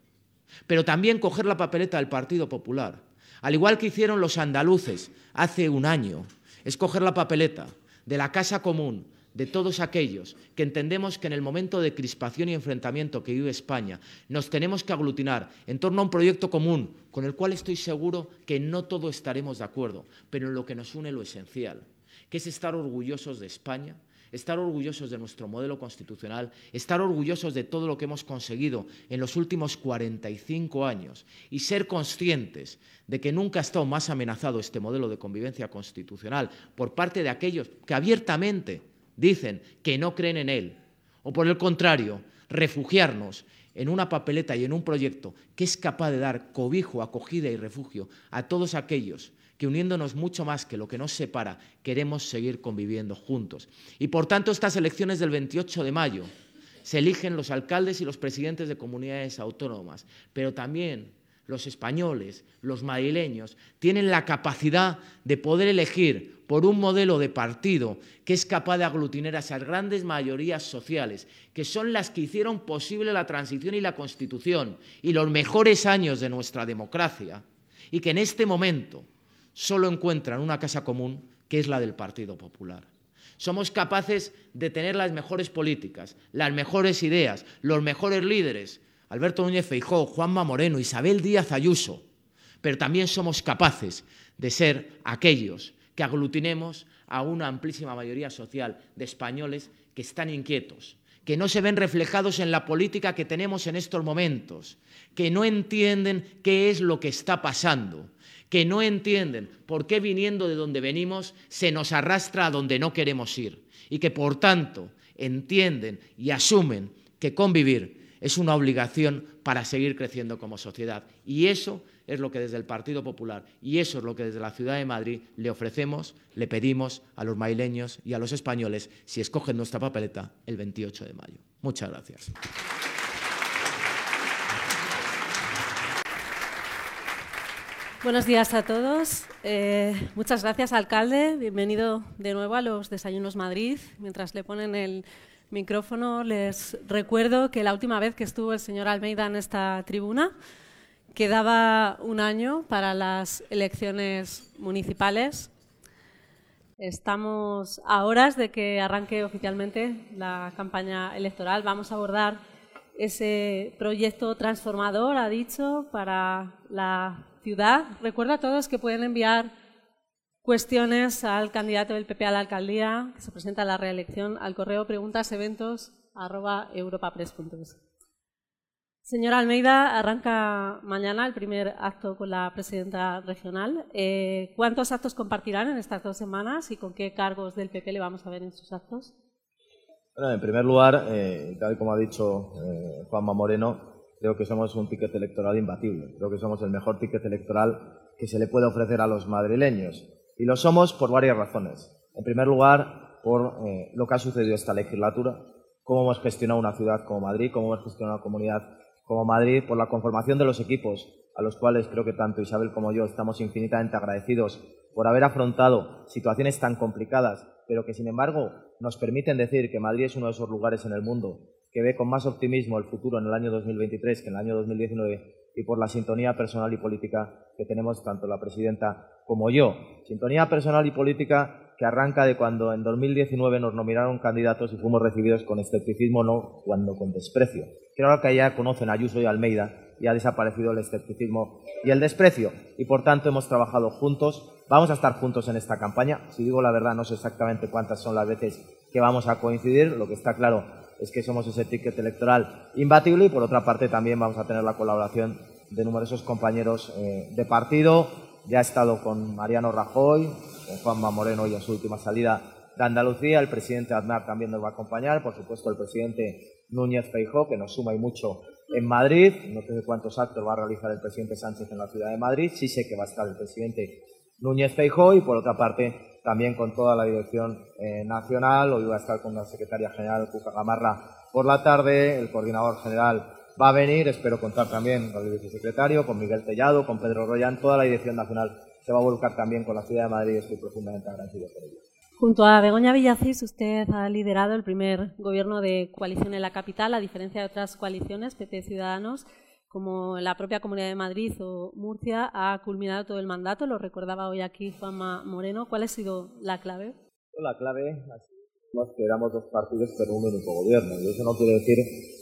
Pero también coger la papeleta del Partido Popular, al igual que hicieron los andaluces hace un año, es coger la papeleta de la Casa Común, de todos aquellos que entendemos que en el momento de crispación y enfrentamiento que vive España nos tenemos que aglutinar en torno a un proyecto común con el cual estoy seguro que no todos estaremos de acuerdo, pero en lo que nos une lo esencial, que es estar orgullosos de España, estar orgullosos de nuestro modelo constitucional, estar orgullosos de todo lo que hemos conseguido en los últimos 45 años y ser conscientes de que nunca ha estado más amenazado este modelo de convivencia constitucional por parte de aquellos que abiertamente dicen que no creen en él, o por el contrario, refugiarnos en una papeleta y en un proyecto que es capaz de dar cobijo, acogida y refugio a todos aquellos que uniéndonos mucho más que lo que nos separa, queremos seguir conviviendo juntos. Y por tanto, estas elecciones del 28 de mayo se eligen los alcaldes y los presidentes de comunidades autónomas, pero también los españoles, los madrileños, tienen la capacidad de poder elegir por un modelo de partido que es capaz de aglutinar a esas grandes mayorías sociales, que son las que hicieron posible la transición y la constitución y los mejores años de nuestra democracia, y que en este momento solo encuentran una casa común que es la del Partido Popular. Somos capaces de tener las mejores políticas, las mejores ideas, los mejores líderes, Alberto Núñez Feijó, Juanma Moreno, Isabel Díaz Ayuso, pero también somos capaces de ser aquellos que aglutinemos a una amplísima mayoría social de españoles que están inquietos, que no se ven reflejados en la política que tenemos en estos momentos, que no entienden qué es lo que está pasando, que no entienden por qué viniendo de donde venimos se nos arrastra a donde no queremos ir y que por tanto entienden y asumen que convivir es una obligación para seguir creciendo como sociedad. Y eso es lo que desde el Partido Popular y eso es lo que desde la Ciudad de Madrid le ofrecemos, le pedimos a los maileños y a los españoles si escogen nuestra papeleta el 28 de mayo. Muchas gracias. Buenos días a todos. Eh, muchas gracias, alcalde. Bienvenido de nuevo a los Desayunos Madrid. Mientras le ponen el micrófono, les recuerdo que la última vez que estuvo el señor Almeida en esta tribuna, quedaba un año para las elecciones municipales. Estamos a horas de que arranque oficialmente la campaña electoral. Vamos a abordar ese proyecto transformador, ha dicho, para la ciudad. Recuerdo a todos que pueden enviar cuestiones al candidato del PP a la alcaldía, que se presenta a la reelección, al correo preguntas eventos Señora Almeida, arranca mañana el primer acto con la presidenta regional. Eh, ¿Cuántos actos compartirán en estas dos semanas y con qué cargos del PP le vamos a ver en sus actos? Bueno, en primer lugar, eh, tal como ha dicho eh, Juanma Moreno, creo que somos un ticket electoral imbatible. Creo que somos el mejor ticket electoral que se le puede ofrecer a los madrileños. Y lo somos por varias razones. En primer lugar, por eh, lo que ha sucedido esta legislatura, cómo hemos gestionado una ciudad como Madrid, cómo hemos gestionado una comunidad como Madrid por la conformación de los equipos, a los cuales creo que tanto Isabel como yo estamos infinitamente agradecidos por haber afrontado situaciones tan complicadas, pero que sin embargo nos permiten decir que Madrid es uno de esos lugares en el mundo que ve con más optimismo el futuro en el año 2023 que en el año 2019 y por la sintonía personal y política que tenemos tanto la presidenta como yo. Sintonía personal y política que arranca de cuando en 2019 nos nominaron candidatos y fuimos recibidos con escepticismo, no cuando con desprecio. Creo que ya conocen a Ayuso y Almeida y ha desaparecido el escepticismo y el desprecio. Y por tanto hemos trabajado juntos. Vamos a estar juntos en esta campaña. Si digo la verdad, no sé exactamente cuántas son las veces que vamos a coincidir. Lo que está claro es que somos ese ticket electoral imbatible y por otra parte también vamos a tener la colaboración de numerosos compañeros eh, de partido. Ya he estado con Mariano Rajoy, con Juanma Moreno y en su última salida de Andalucía. El presidente Aznar también nos va a acompañar. Por supuesto, el presidente Núñez Feijó, que nos suma y mucho en Madrid. No sé cuántos actos va a realizar el presidente Sánchez en la ciudad de Madrid. Sí sé que va a estar el presidente Núñez Feijó y, por otra parte, también con toda la dirección eh, nacional. Hoy va a estar con la secretaria general Cuca Gamarra por la tarde, el coordinador general va a venir, espero contar también con el vicesecretario, con Miguel Tellado, con Pedro Royan, toda la dirección nacional se va a volcar también con la ciudad de Madrid y estoy profundamente agradecido por ello. Junto a Begoña Villacís, usted ha liderado el primer gobierno de coalición en la capital, a diferencia de otras coaliciones, PP Ciudadanos, como la propia Comunidad de Madrid o Murcia, ha culminado todo el mandato, lo recordaba hoy aquí Juanma Moreno. ¿Cuál ha sido la clave? La clave ha sido que éramos dos partidos pero un único gobierno. Y eso no quiere decir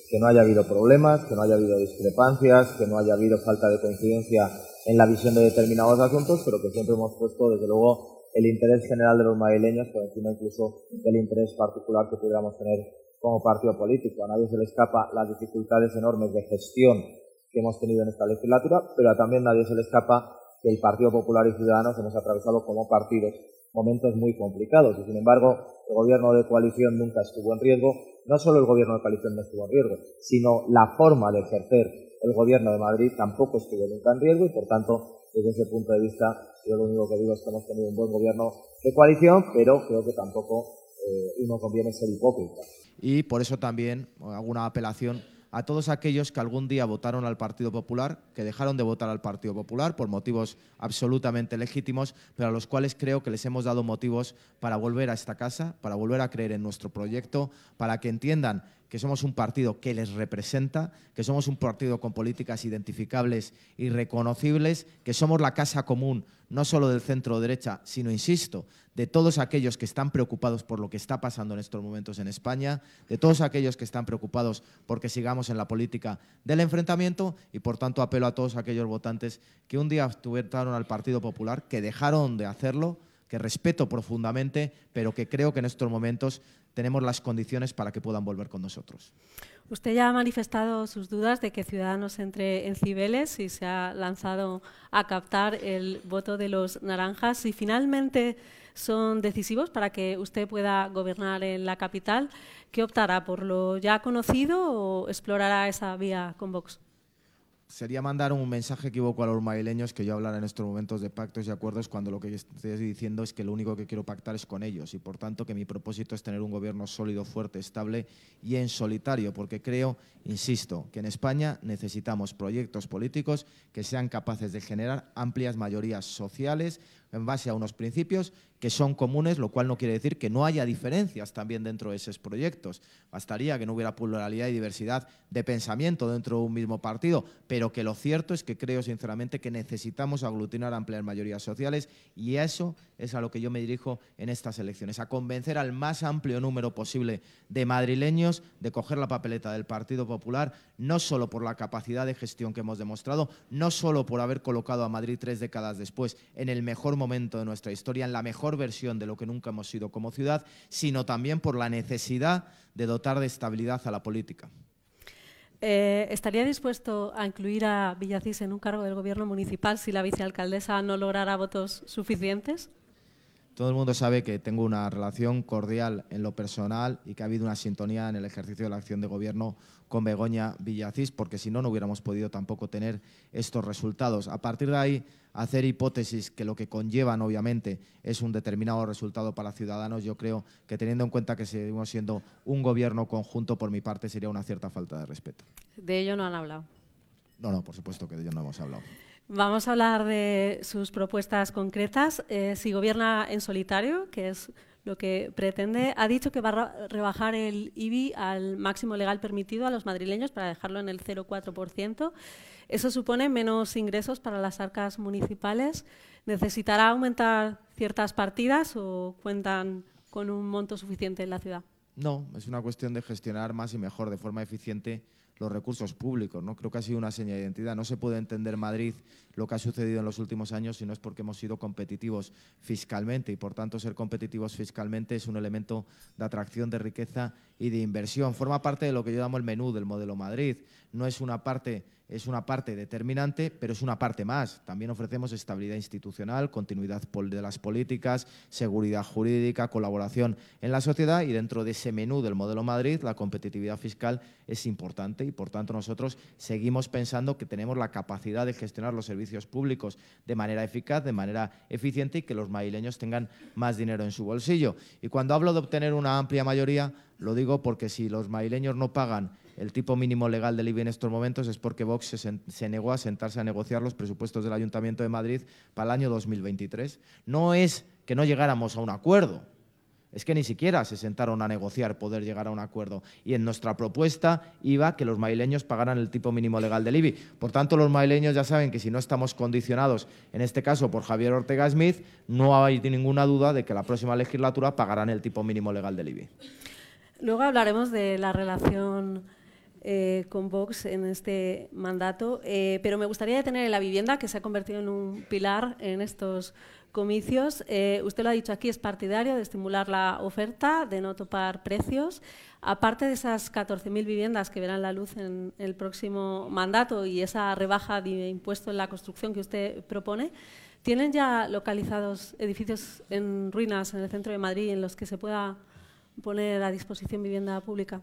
que no haya habido problemas, que no haya habido discrepancias, que no haya habido falta de coincidencia en la visión de determinados asuntos, pero que siempre hemos puesto, desde luego, el interés general de los madrileños por encima incluso del interés particular que pudiéramos tener como partido político. A nadie se le escapa las dificultades enormes de gestión que hemos tenido en esta legislatura, pero también nadie se le escapa que el Partido Popular y Ciudadanos hemos atravesado como partidos momentos muy complicados. Y sin embargo el gobierno de coalición nunca estuvo en riesgo. No solo el gobierno de coalición no estuvo en riesgo, sino la forma de ejercer el gobierno de Madrid tampoco estuvo nunca en riesgo. Y, por tanto, desde ese punto de vista, yo lo único que digo es que hemos tenido un buen gobierno de coalición, pero creo que tampoco eh, uno conviene ser hipócrita. Y por eso también hago una apelación a todos aquellos que algún día votaron al Partido Popular, que dejaron de votar al Partido Popular por motivos absolutamente legítimos, pero a los cuales creo que les hemos dado motivos para volver a esta casa, para volver a creer en nuestro proyecto, para que entiendan que somos un partido que les representa, que somos un partido con políticas identificables y reconocibles, que somos la casa común no solo del centro derecha, sino, insisto, de todos aquellos que están preocupados por lo que está pasando en estos momentos en España, de todos aquellos que están preocupados porque sigamos en la política del enfrentamiento y, por tanto, apelo a todos aquellos votantes que un día tuvieron al Partido Popular, que dejaron de hacerlo, que respeto profundamente, pero que creo que en estos momentos tenemos las condiciones para que puedan volver con nosotros. Usted ya ha manifestado sus dudas de que Ciudadanos entre en Cibeles y se ha lanzado a captar el voto de los naranjas. Si finalmente son decisivos para que usted pueda gobernar en la capital, ¿qué optará? ¿Por lo ya conocido o explorará esa vía con Vox? Sería mandar un mensaje equívoco a los madrileños que yo hablara en estos momentos de pactos y acuerdos cuando lo que estoy diciendo es que lo único que quiero pactar es con ellos y por tanto que mi propósito es tener un gobierno sólido, fuerte, estable y en solitario, porque creo, insisto, que en España necesitamos proyectos políticos que sean capaces de generar amplias mayorías sociales en base a unos principios que son comunes, lo cual no quiere decir que no haya diferencias también dentro de esos proyectos. Bastaría que no hubiera pluralidad y diversidad de pensamiento dentro de un mismo partido, pero que lo cierto es que creo sinceramente que necesitamos aglutinar amplias mayorías sociales y eso es a lo que yo me dirijo en estas elecciones, a convencer al más amplio número posible de madrileños de coger la papeleta del Partido Popular, no solo por la capacidad de gestión que hemos demostrado, no solo por haber colocado a Madrid tres décadas después en el mejor momento de nuestra historia, en la mejor versión de lo que nunca hemos sido como ciudad, sino también por la necesidad de dotar de estabilidad a la política. Eh, ¿Estaría dispuesto a incluir a Villacís en un cargo del gobierno municipal si la vicealcaldesa no lograra votos suficientes? Todo el mundo sabe que tengo una relación cordial en lo personal y que ha habido una sintonía en el ejercicio de la acción de gobierno con Begoña Villacís, porque si no, no hubiéramos podido tampoco tener estos resultados. A partir de ahí, hacer hipótesis que lo que conllevan, obviamente, es un determinado resultado para ciudadanos, yo creo que teniendo en cuenta que seguimos siendo un gobierno conjunto, por mi parte, sería una cierta falta de respeto. De ello no han hablado. No, no, por supuesto que de ello no hemos hablado. Vamos a hablar de sus propuestas concretas. Eh, si gobierna en solitario, que es lo que pretende, ha dicho que va a rebajar el IBI al máximo legal permitido a los madrileños para dejarlo en el 0,4%. Eso supone menos ingresos para las arcas municipales. ¿Necesitará aumentar ciertas partidas o cuentan con un monto suficiente en la ciudad? No, es una cuestión de gestionar más y mejor, de forma eficiente, los recursos públicos. ¿no? Creo que ha sido una señal de identidad. No se puede entender Madrid lo que ha sucedido en los últimos años si no es porque hemos sido competitivos fiscalmente y, por tanto, ser competitivos fiscalmente es un elemento de atracción de riqueza y de inversión. Forma parte de lo que yo llamo el menú del modelo Madrid. No es una parte es una parte determinante, pero es una parte más. También ofrecemos estabilidad institucional, continuidad de las políticas, seguridad jurídica, colaboración en la sociedad y dentro de ese menú del modelo Madrid, la competitividad fiscal es importante y por tanto nosotros seguimos pensando que tenemos la capacidad de gestionar los servicios públicos de manera eficaz, de manera eficiente y que los madrileños tengan más dinero en su bolsillo. Y cuando hablo de obtener una amplia mayoría, lo digo porque si los madrileños no pagan el tipo mínimo legal del IBI en estos momentos es porque Vox se, negó a sentarse a negociar los presupuestos del Ayuntamiento de Madrid para el año 2023. No es que no llegáramos a un acuerdo, es que ni siquiera se sentaron a negociar poder llegar a un acuerdo. Y en nuestra propuesta iba que los maileños pagaran el tipo mínimo legal del IBI. Por tanto, los maileños ya saben que si no estamos condicionados, en este caso por Javier Ortega Smith, no hay ninguna duda de que la próxima legislatura pagarán el tipo mínimo legal del IBI. Luego hablaremos de la relación eh, con Vox en este mandato, eh, pero me gustaría detener en la vivienda, que se ha convertido en un pilar en estos comicios. Eh, usted lo ha dicho aquí, es partidario de estimular la oferta, de no topar precios. Aparte de esas 14.000 viviendas que verán la luz en el próximo mandato y esa rebaja de impuesto en la construcción que usted propone, ¿tienen ya localizados edificios en ruinas en el centro de Madrid en los que se pueda poner a disposición vivienda pública?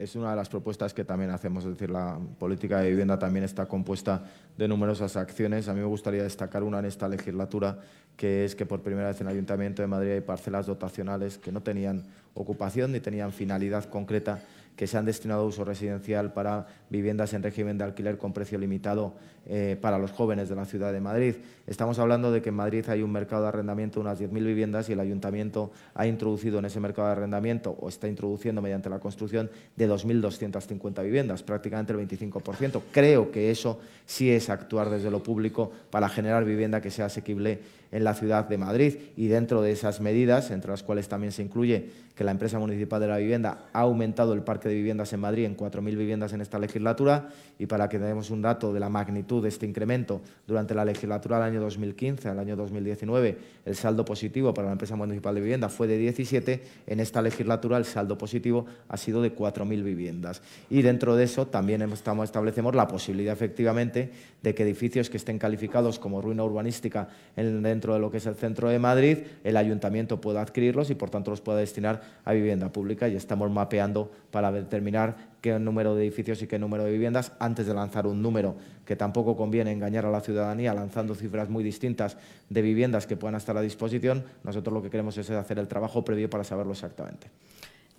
Es una de las propuestas que también hacemos, es decir, la política de vivienda también está compuesta de numerosas acciones. A mí me gustaría destacar una en esta legislatura, que es que por primera vez en el Ayuntamiento de Madrid hay parcelas dotacionales que no tenían ocupación ni tenían finalidad concreta que se han destinado a uso residencial para viviendas en régimen de alquiler con precio limitado eh, para los jóvenes de la ciudad de Madrid. Estamos hablando de que en Madrid hay un mercado de arrendamiento de unas 10.000 viviendas y el ayuntamiento ha introducido en ese mercado de arrendamiento o está introduciendo mediante la construcción de 2.250 viviendas, prácticamente el 25%. Creo que eso sí es actuar desde lo público para generar vivienda que sea asequible en la ciudad de Madrid y dentro de esas medidas, entre las cuales también se incluye que la empresa municipal de la vivienda ha aumentado el parque de viviendas en Madrid en 4.000 viviendas en esta legislatura y para que demos un dato de la magnitud de este incremento. Durante la legislatura del año 2015 al año 2019 el saldo positivo para la empresa municipal de vivienda fue de 17, en esta legislatura el saldo positivo ha sido de 4.000 viviendas. Y dentro de eso también establecemos la posibilidad efectivamente de que edificios que estén calificados como ruina urbanística en, dentro de lo que es el centro de Madrid, el ayuntamiento pueda adquirirlos y por tanto los pueda destinar a vivienda pública. Y estamos mapeando para determinar qué número de edificios y qué número de viviendas antes de lanzar un número que tampoco conviene engañar a la ciudadanía lanzando cifras muy distintas de viviendas que puedan estar a disposición. Nosotros lo que queremos es hacer el trabajo previo para saberlo exactamente.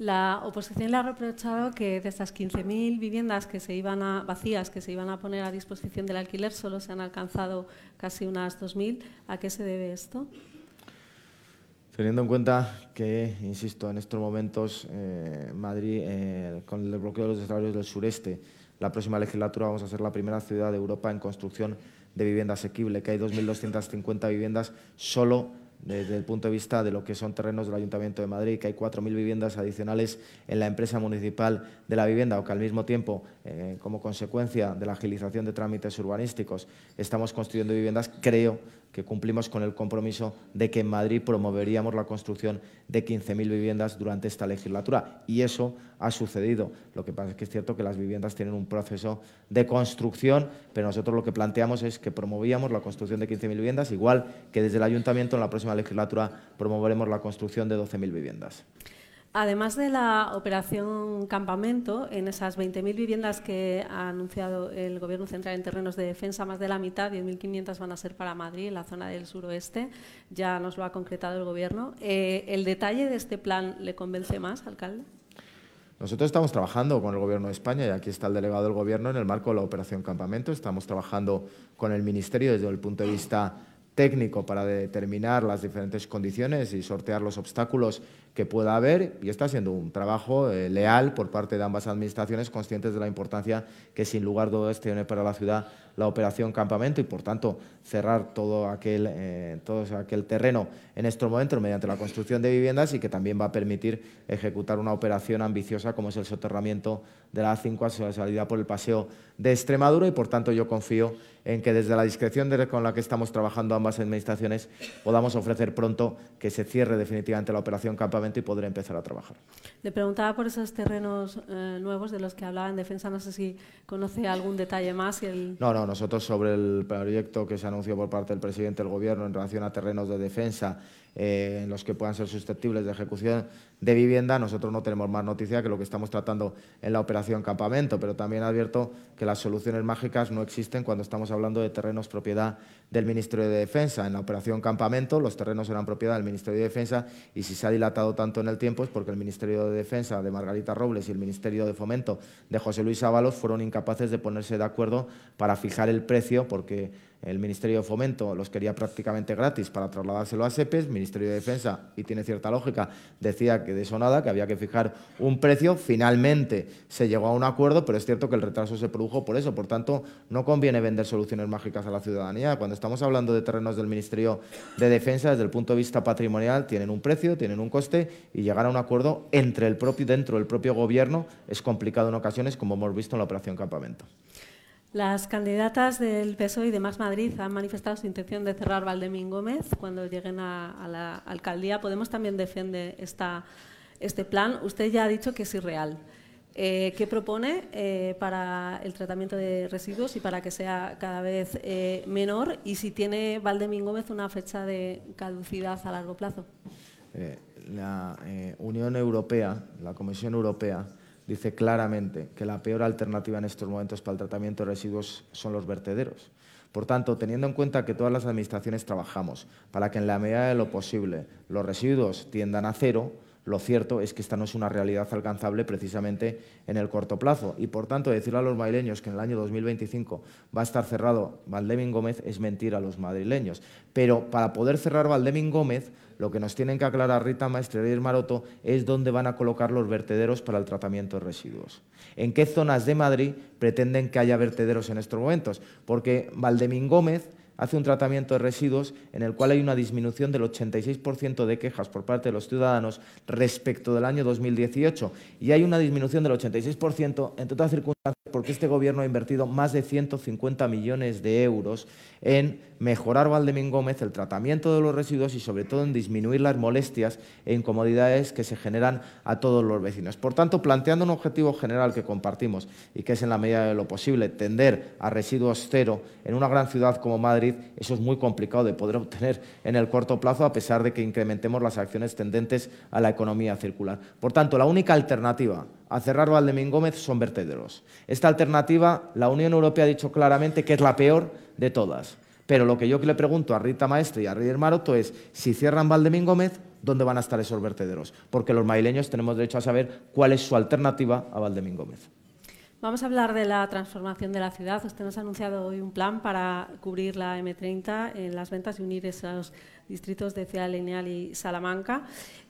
La oposición le ha reprochado que de estas 15.000 viviendas que se iban a, vacías que se iban a poner a disposición del alquiler solo se han alcanzado casi unas 2.000. ¿A qué se debe esto? Teniendo en cuenta que, insisto, en estos momentos eh, Madrid, eh, con el bloqueo de los desarrollos del sureste, la próxima legislatura vamos a ser la primera ciudad de Europa en construcción de vivienda asequible, que hay 2.250 viviendas solo desde el punto de vista de lo que son terrenos del Ayuntamiento de Madrid, que hay 4.000 viviendas adicionales en la empresa municipal de la vivienda, o que al mismo tiempo, eh, como consecuencia de la agilización de trámites urbanísticos, estamos construyendo viviendas, creo que cumplimos con el compromiso de que en Madrid promoveríamos la construcción de 15.000 viviendas durante esta legislatura. Y eso ha sucedido. Lo que pasa es que es cierto que las viviendas tienen un proceso de construcción, pero nosotros lo que planteamos es que promovíamos la construcción de 15.000 viviendas, igual que desde el Ayuntamiento en la próxima legislatura promoveremos la construcción de 12.000 viviendas. Además de la operación Campamento, en esas 20.000 viviendas que ha anunciado el Gobierno central en terrenos de defensa, más de la mitad, 10.500 van a ser para Madrid, la zona del suroeste. Ya nos lo ha concretado el Gobierno. Eh, ¿El detalle de este plan le convence más, alcalde? Nosotros estamos trabajando con el Gobierno de España y aquí está el delegado del Gobierno en el marco de la Operación Campamento. Estamos trabajando con el Ministerio desde el punto de vista técnico para determinar las diferentes condiciones y sortear los obstáculos que pueda haber y está siendo un trabajo eh, leal por parte de ambas administraciones conscientes de la importancia que sin lugar a dudas tiene para la ciudad la operación campamento y por tanto cerrar todo aquel, eh, todo aquel terreno en estos momentos mediante la construcción de viviendas y que también va a permitir ejecutar una operación ambiciosa como es el soterramiento de la A5 a salida por el paseo de Extremadura. Y por tanto yo confío en que desde la discreción con la que estamos trabajando ambas administraciones podamos ofrecer pronto que se cierre definitivamente la operación campamento y poder empezar a trabajar. Le preguntaba por esos terrenos eh, nuevos de los que hablaba en defensa, no sé si conoce algún detalle más. el... No, no, nosotros sobre el proyecto que se anunció por parte del presidente del Gobierno en relación a terrenos de defensa eh, en los que puedan ser susceptibles de ejecución de vivienda, nosotros no tenemos más noticia que lo que estamos tratando en la operación Campamento, pero también advierto que las soluciones mágicas no existen cuando estamos hablando de terrenos propiedad del Ministerio de Defensa. En la operación Campamento los terrenos eran propiedad del Ministerio de Defensa y si se ha dilatado tanto en el tiempo es porque el Ministerio de Defensa de Margarita Robles y el Ministerio de Fomento de José Luis Ábalos fueron incapaces de ponerse de acuerdo para fijar el precio porque el Ministerio de Fomento los quería prácticamente gratis para trasladárselo a SEPES, el Ministerio de Defensa, y tiene cierta lógica, decía que de eso nada, que había que fijar un precio. Finalmente se llegó a un acuerdo, pero es cierto que el retraso se produjo por eso. Por tanto, no conviene vender soluciones mágicas a la ciudadanía. Cuando estamos hablando de terrenos del Ministerio de Defensa, desde el punto de vista patrimonial, tienen un precio, tienen un coste, y llegar a un acuerdo entre el propio, dentro del propio Gobierno es complicado en ocasiones, como hemos visto en la Operación Campamento. Las candidatas del PSOE y de Más Madrid han manifestado su intención de cerrar Valdemín Gómez cuando lleguen a, la alcaldía. Podemos también defender esta, este plan. Usted ya ha dicho que es irreal. Eh, ¿Qué propone eh, para el tratamiento de residuos y para que sea cada vez eh, menor? Y si tiene Valdemín Gómez una fecha de caducidad a largo plazo. la Unión Europea, la Comisión Europea, dice claramente que la peor alternativa en estos momentos para el tratamiento de residuos son los vertederos. Por tanto, teniendo en cuenta que todas las administraciones trabajamos para que en la medida de lo posible los residuos tiendan a cero, lo cierto es que esta no es una realidad alcanzable precisamente en el corto plazo. Y por tanto, decirle a los madrileños que en el año 2025 va a estar cerrado Valdemín Gómez es mentir a los madrileños. Pero para poder cerrar Valdemín Gómez, lo que nos tienen que aclarar Rita Maestre y Maroto es dónde van a colocar los vertederos para el tratamiento de residuos. ¿En qué zonas de Madrid pretenden que haya vertederos en estos momentos? Porque Valdemín Gómez hace un tratamiento de residuos en el cual hay una disminución del 86% de quejas por parte de los ciudadanos respecto del año 2018 y hay una disminución del 86% entre otras circunstancias porque este Gobierno ha invertido más de 150 millones de euros en mejorar Valdemín Gómez el tratamiento de los residuos y sobre todo en disminuir las molestias e incomodidades que se generan a todos los vecinos. Por tanto, planteando un objetivo general que compartimos y que es en la medida de lo posible tender a residuos cero en una gran ciudad como Madrid, eso es muy complicado de poder obtener en el corto plazo a pesar de que incrementemos las acciones tendentes a la economía circular. Por tanto, la única alternativa a cerrar Valdemín Gómez son vertederos. Esta alternativa, la Unión Europea ha dicho claramente que es la peor de todas. Pero lo que yo le pregunto a Rita Maestre y a Rider Maroto es, si cierran Valdemín Gómez, ¿dónde van a estar esos vertederos? Porque los maileños tenemos derecho a saber cuál es su alternativa a Valdemín Gómez. Vamos a hablar de la transformación de la ciudad. Usted nos ha anunciado hoy un plan para cubrir la M30 en las ventas y unir esos distritos de Ciudad Lineal y Salamanca.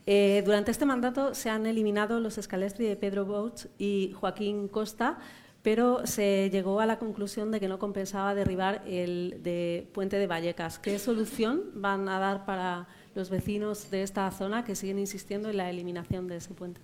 Eh, durante este mandato se han eliminado los escalestri de Pedro Boch y Joaquín Costa, pero se llegó a la conclusión de que no compensaba derribar el de Puente de Vallecas. ¿Qué solución van a dar para los vecinos de esta zona que siguen insistiendo en la eliminación de ese puente?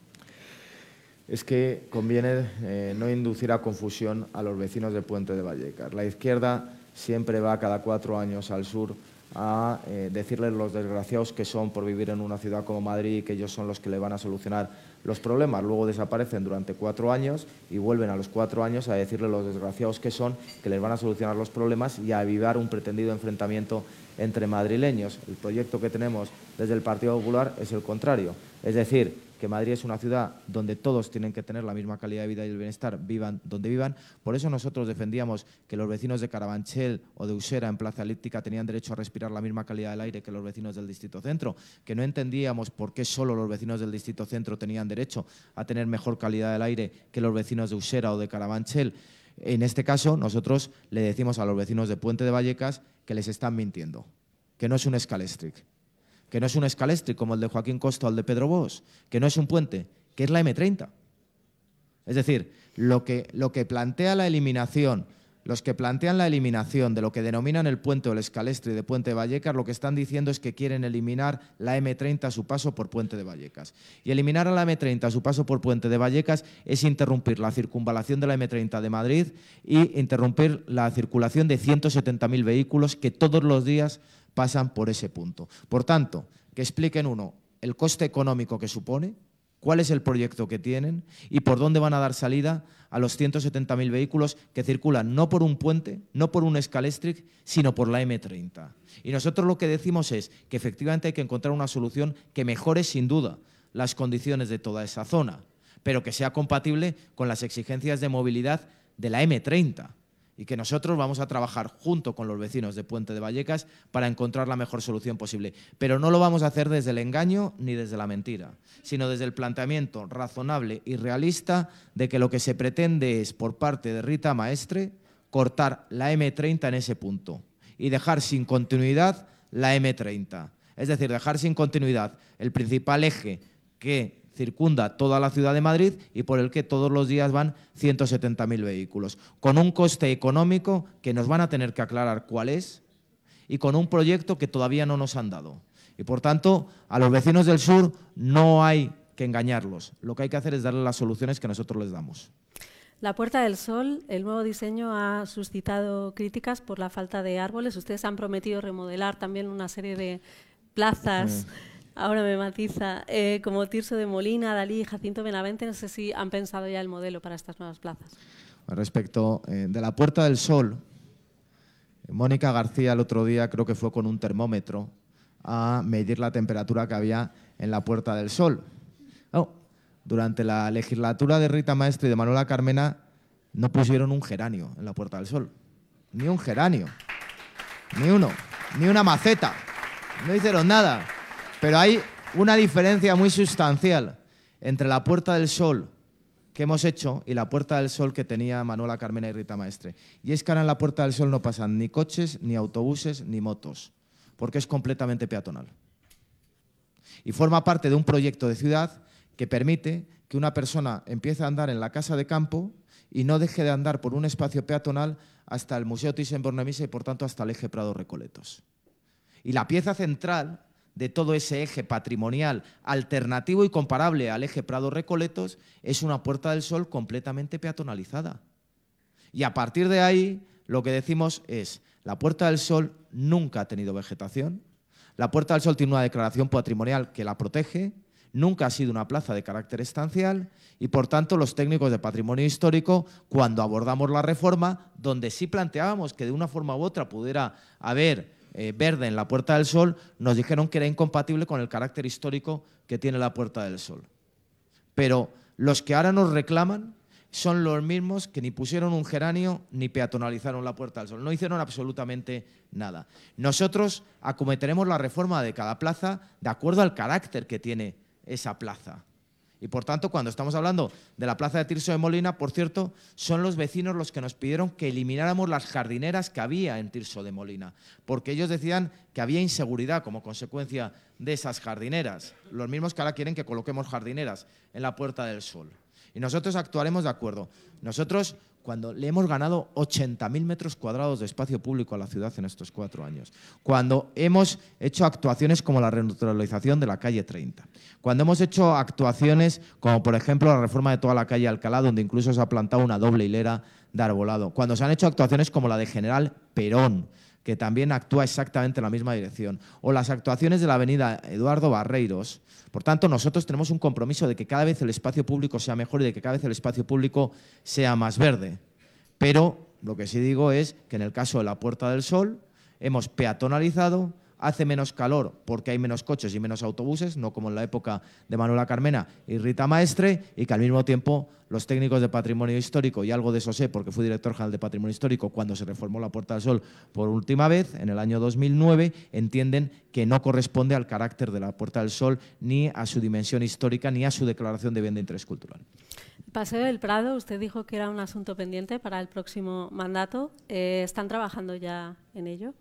Es que conviene eh, no inducir a confusión a los vecinos de Puente de Vallecas. La izquierda siempre va cada cuatro años al sur a eh, decirles los desgraciados que son por vivir en una ciudad como Madrid y que ellos son los que le van a solucionar los problemas. Luego desaparecen durante cuatro años y vuelven a los cuatro años a decirles los desgraciados que son, que les van a solucionar los problemas y a avivar un pretendido enfrentamiento entre madrileños. El proyecto que tenemos desde el Partido Popular es el contrario. Es decir, que Madrid es una ciudad donde todos tienen que tener la misma calidad de vida y el bienestar, vivan donde vivan. Por eso nosotros defendíamos que los vecinos de Carabanchel o de Usera en Plaza Elíptica tenían derecho a respirar la misma calidad del aire que los vecinos del Distrito Centro, que no entendíamos por qué solo los vecinos del Distrito Centro tenían derecho a tener mejor calidad del aire que los vecinos de Usera o de Carabanchel. En este caso, nosotros le decimos a los vecinos de Puente de Vallecas que les están mintiendo, que no es un Scalestric, que no es un Scalestric como el de Joaquín Costa o el de Pedro Bosch, que no es un puente, que es la M30. Es decir, lo que, lo que plantea la eliminación los que plantean la eliminación de lo que denominan el puente o el escalestri de Puente de Vallecas, lo que están diciendo es que quieren eliminar la M30 a su paso por Puente de Vallecas. Y eliminar a la M30 a su paso por Puente de Vallecas es interrumpir la circunvalación de la M30 de Madrid y interrumpir la circulación de 170.000 vehículos que todos los días pasan por ese punto. Por tanto, que expliquen uno el coste económico que supone, cuál es el proyecto que tienen y por dónde van a dar salida a los 170.000 vehículos que circulan no por un puente, no por un escalestric, sino por la M30. Y nosotros lo que decimos es que efectivamente hay que encontrar una solución que mejore sin duda las condiciones de toda esa zona, pero que sea compatible con las exigencias de movilidad de la M30 y que nosotros vamos a trabajar junto con los vecinos de Puente de Vallecas para encontrar la mejor solución posible. Pero no lo vamos a hacer desde el engaño ni desde la mentira, sino desde el planteamiento razonable y realista de que lo que se pretende es, por parte de Rita Maestre, cortar la M30 en ese punto y dejar sin continuidad la M30. Es decir, dejar sin continuidad el principal eje que circunda toda la ciudad de Madrid y por el que todos los días van 170.000 vehículos, con un coste económico que nos van a tener que aclarar cuál es y con un proyecto que todavía no nos han dado. Y por tanto, a los vecinos del sur no hay que engañarlos. Lo que hay que hacer es darles las soluciones que nosotros les damos. La Puerta del Sol, el nuevo diseño ha suscitado críticas por la falta de árboles. Ustedes han prometido remodelar también una serie de plazas. Ahora me matiza. Eh, como Tirso de Molina, Dalí y Jacinto Benavente, no sé si han pensado ya el modelo para estas nuevas plazas. Respecto eh, de la Puerta del Sol, Mónica García el otro día creo que fue con un termómetro a medir la temperatura que había en la Puerta del Sol. durante la legislatura de Rita Maestre y de Manuela Carmena no pusieron un geranio en la Puerta del Sol. Ni un geranio. Ni uno. Ni una maceta. No hicieron nada. Pero hay una diferencia muy sustancial entre la Puerta del Sol que hemos hecho y la Puerta del Sol que tenía Manuela Carmena y Rita Maestre. Y es que ahora en la Puerta del Sol no pasan ni coches, ni autobuses, ni motos, porque es completamente peatonal. Y forma parte de un proyecto de ciudad que permite que una persona empiece a andar en la casa de campo y no deje de andar por un espacio peatonal hasta el Museo Thyssen-Bornemisza y por tanto hasta el eje Prado Recoletos. Y la pieza central de todo ese eje patrimonial alternativo y comparable al eje Prado Recoletos es una Puerta del Sol completamente peatonalizada. Y a partir de ahí lo que decimos es, la Puerta del Sol nunca ha tenido vegetación, la Puerta del Sol tiene una declaración patrimonial que la protege, nunca ha sido una plaza de carácter estancial y por tanto los técnicos de patrimonio histórico, cuando abordamos la reforma, donde sí planteábamos que de una forma u otra pudiera haber eh, verde en la Puerta del Sol, nos dijeron que era incompatible con el carácter histórico que tiene la Puerta del Sol. Pero los que ahora nos reclaman son los mismos que ni pusieron un geranio ni peatonalizaron la Puerta del Sol. No hicieron absolutamente nada. Nosotros acometeremos la reforma de cada plaza de acuerdo al carácter que tiene esa plaza. Y por tanto, cuando estamos hablando de la plaza de Tirso de Molina, por cierto, son los vecinos los que nos pidieron que elimináramos las jardineras que había en Tirso de Molina, porque ellos decían que había inseguridad como consecuencia de esas jardineras. Los mismos que ahora quieren que coloquemos jardineras en la Puerta del Sol. Y nosotros actuaremos de acuerdo. Nosotros cuando le hemos ganado 80.000 metros cuadrados de espacio público a la ciudad en estos cuatro años, cuando hemos hecho actuaciones como la renaturalización de la calle 30, cuando hemos hecho actuaciones como, por ejemplo, la reforma de toda la calle Alcalá, donde incluso se ha plantado una doble hilera de arbolado, cuando se han hecho actuaciones como la de General Perón, que también actúa exactamente en la misma dirección, o las actuaciones de la avenida Eduardo Barreiros. Por tanto, nosotros tenemos un compromiso de que cada vez el espacio público sea mejor y de que cada vez el espacio público sea más verde. Pero lo que sí digo es que en el caso de la Puerta del Sol hemos peatonalizado, hace menos calor porque hay menos coches y menos autobuses, no como en la época de Manuela Carmena y Rita Maestre, y que al mismo tiempo los técnicos de patrimonio histórico, y algo de eso sé porque fui director general de patrimonio histórico cuando se reformó la Puerta del Sol por última vez, en el año 2009, entienden que no corresponde al carácter de la Puerta del Sol, ni a su dimensión histórica, ni a su declaración de bien de interés cultural. Paseo del Prado, usted dijo que era un asunto pendiente para el próximo mandato. Eh, ¿Están trabajando ya en ello?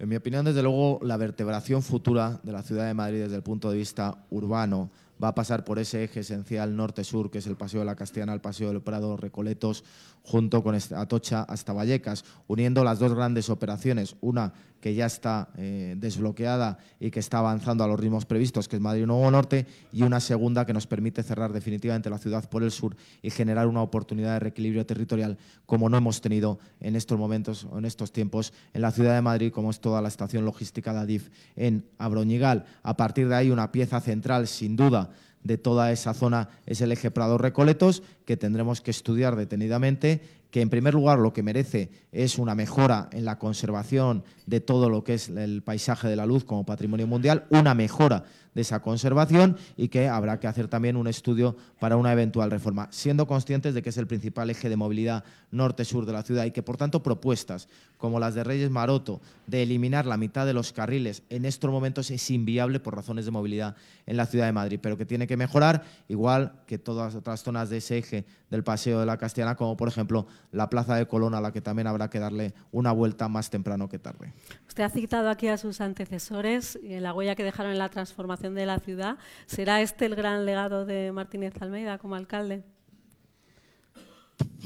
En mi opinión, desde luego, la vertebración futura de la ciudad de Madrid desde el punto de vista urbano va a pasar por ese eje esencial norte-sur, que es el Paseo de la Castellana, el Paseo del Prado, Recoletos, junto con Atocha hasta Vallecas, uniendo las dos grandes operaciones, una que ya está eh, desbloqueada y que está avanzando a los ritmos previstos, que es Madrid Nuevo Norte, y una segunda que nos permite cerrar definitivamente la ciudad por el sur y generar una oportunidad de reequilibrio territorial como no hemos tenido en estos momentos o en estos tiempos en la ciudad de Madrid, como es toda la estación logística de Adif en Abroñigal. A partir de ahí, una pieza central, sin duda, de toda esa zona es el eje Prado Recoletos, que tendremos que estudiar detenidamente, que en primer lugar lo que merece es una mejora en la conservación de todo lo que es el paisaje de la luz como patrimonio mundial, una mejora de esa conservación y que habrá que hacer también un estudio para una eventual reforma, siendo conscientes de que es el principal eje de movilidad norte-sur de la ciudad y que, por tanto, propuestas como las de Reyes Maroto de eliminar la mitad de los carriles en estos momentos es inviable por razones de movilidad en la ciudad de Madrid, pero que tiene que mejorar, igual que todas otras zonas de ese eje del Paseo de la Castellana, como por ejemplo la Plaza de Colón, a la que también habrá que darle una vuelta más temprano que tarde. Usted ha citado aquí a sus antecesores y la huella que dejaron en la transformación de la ciudad. ¿Será este el gran legado de Martínez Almeida como alcalde?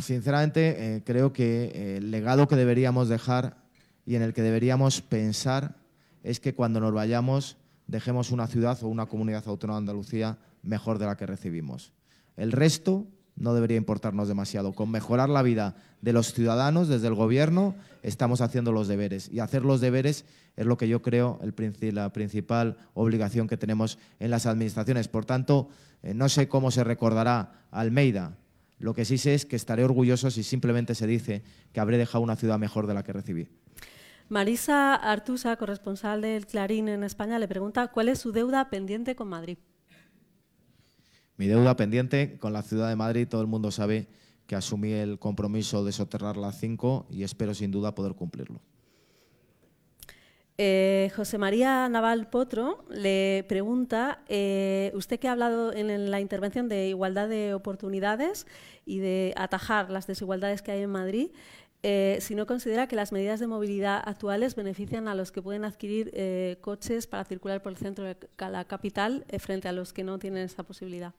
Sinceramente, eh, creo que eh, el legado que deberíamos dejar y en el que deberíamos pensar es que cuando nos vayamos dejemos una ciudad o una comunidad autónoma de Andalucía mejor de la que recibimos. El resto no debería importarnos demasiado. Con mejorar la vida de los ciudadanos desde el Gobierno estamos haciendo los deberes. Y hacer los deberes es lo que yo creo el, la principal obligación que tenemos en las administraciones. Por tanto, eh, no sé cómo se recordará Almeida. Lo que sí sé es que estaré orgulloso si simplemente se dice que habré dejado una ciudad mejor de la que recibí. Marisa Artusa, corresponsal del Clarín en España, le pregunta cuál es su deuda pendiente con Madrid. Mi deuda pendiente con la ciudad de Madrid, todo el mundo sabe que asumí el compromiso de soterrar la 5 y espero sin duda poder cumplirlo. Eh, José María Naval Potro le pregunta, eh, usted que ha hablado en, la intervención de igualdad de oportunidades y de atajar las desigualdades que hay en Madrid, eh, si no considera que las medidas de movilidad actuales benefician a los que pueden adquirir coches para circular por el centro de la capital frente a los que no tienen esa posibilidad.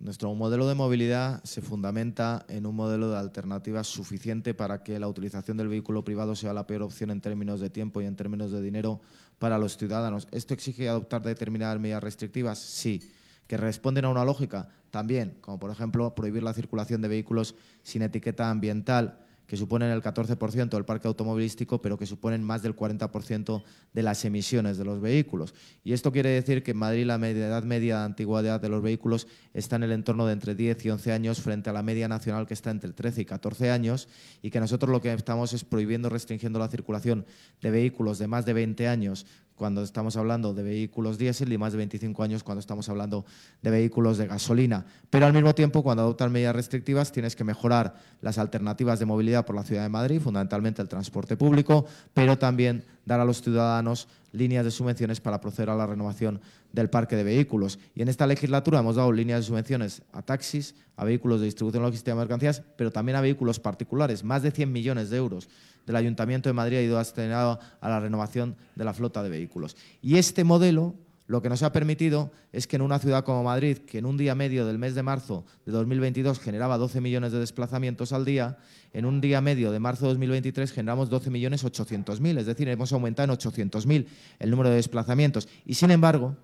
Nuestro modelo de movilidad se fundamenta en un modelo de alternativas suficiente para que la utilización del vehículo privado sea la peor opción en términos de tiempo y en términos de dinero para los ciudadanos. ¿Esto exige adoptar determinadas medidas restrictivas? Sí. ¿Que responden a una lógica? También, como por ejemplo prohibir la circulación de vehículos sin etiqueta ambiental que suponen el 14% del parque automovilístico, pero que suponen más del 40% de las emisiones de los vehículos. Y esto quiere decir que en Madrid la edad media de antigüedad de los vehículos está en el entorno de entre 10 y 11 años frente a la media nacional que está entre 13 y 14 años y que nosotros lo que estamos es prohibiendo, restringiendo la circulación de vehículos de más de 20 años cuando estamos hablando de vehículos diésel y más de 25 años cuando estamos hablando de vehículos de gasolina. Pero al mismo tiempo, cuando adoptan medidas restrictivas, tienes que mejorar las alternativas de movilidad por la ciudad de Madrid, fundamentalmente el transporte público, pero también dar a los ciudadanos líneas de subvenciones para proceder a la renovación del parque de vehículos. Y en esta legislatura hemos dado líneas de subvenciones a taxis, a vehículos de distribución logística de mercancías, pero también a vehículos particulares, más de 100 millones de euros del Ayuntamiento de Madrid ha ido destinado a la renovación de la flota de vehículos. Y este modelo lo que nos ha permitido es que en una ciudad como Madrid, que en un día medio del mes de marzo de 2022 generaba 12 millones de desplazamientos al día, en un día medio de marzo de 2023 generamos 12 millones 800 mil, es decir, hemos aumentado en 800 mil el número de desplazamientos. Y sin embargo,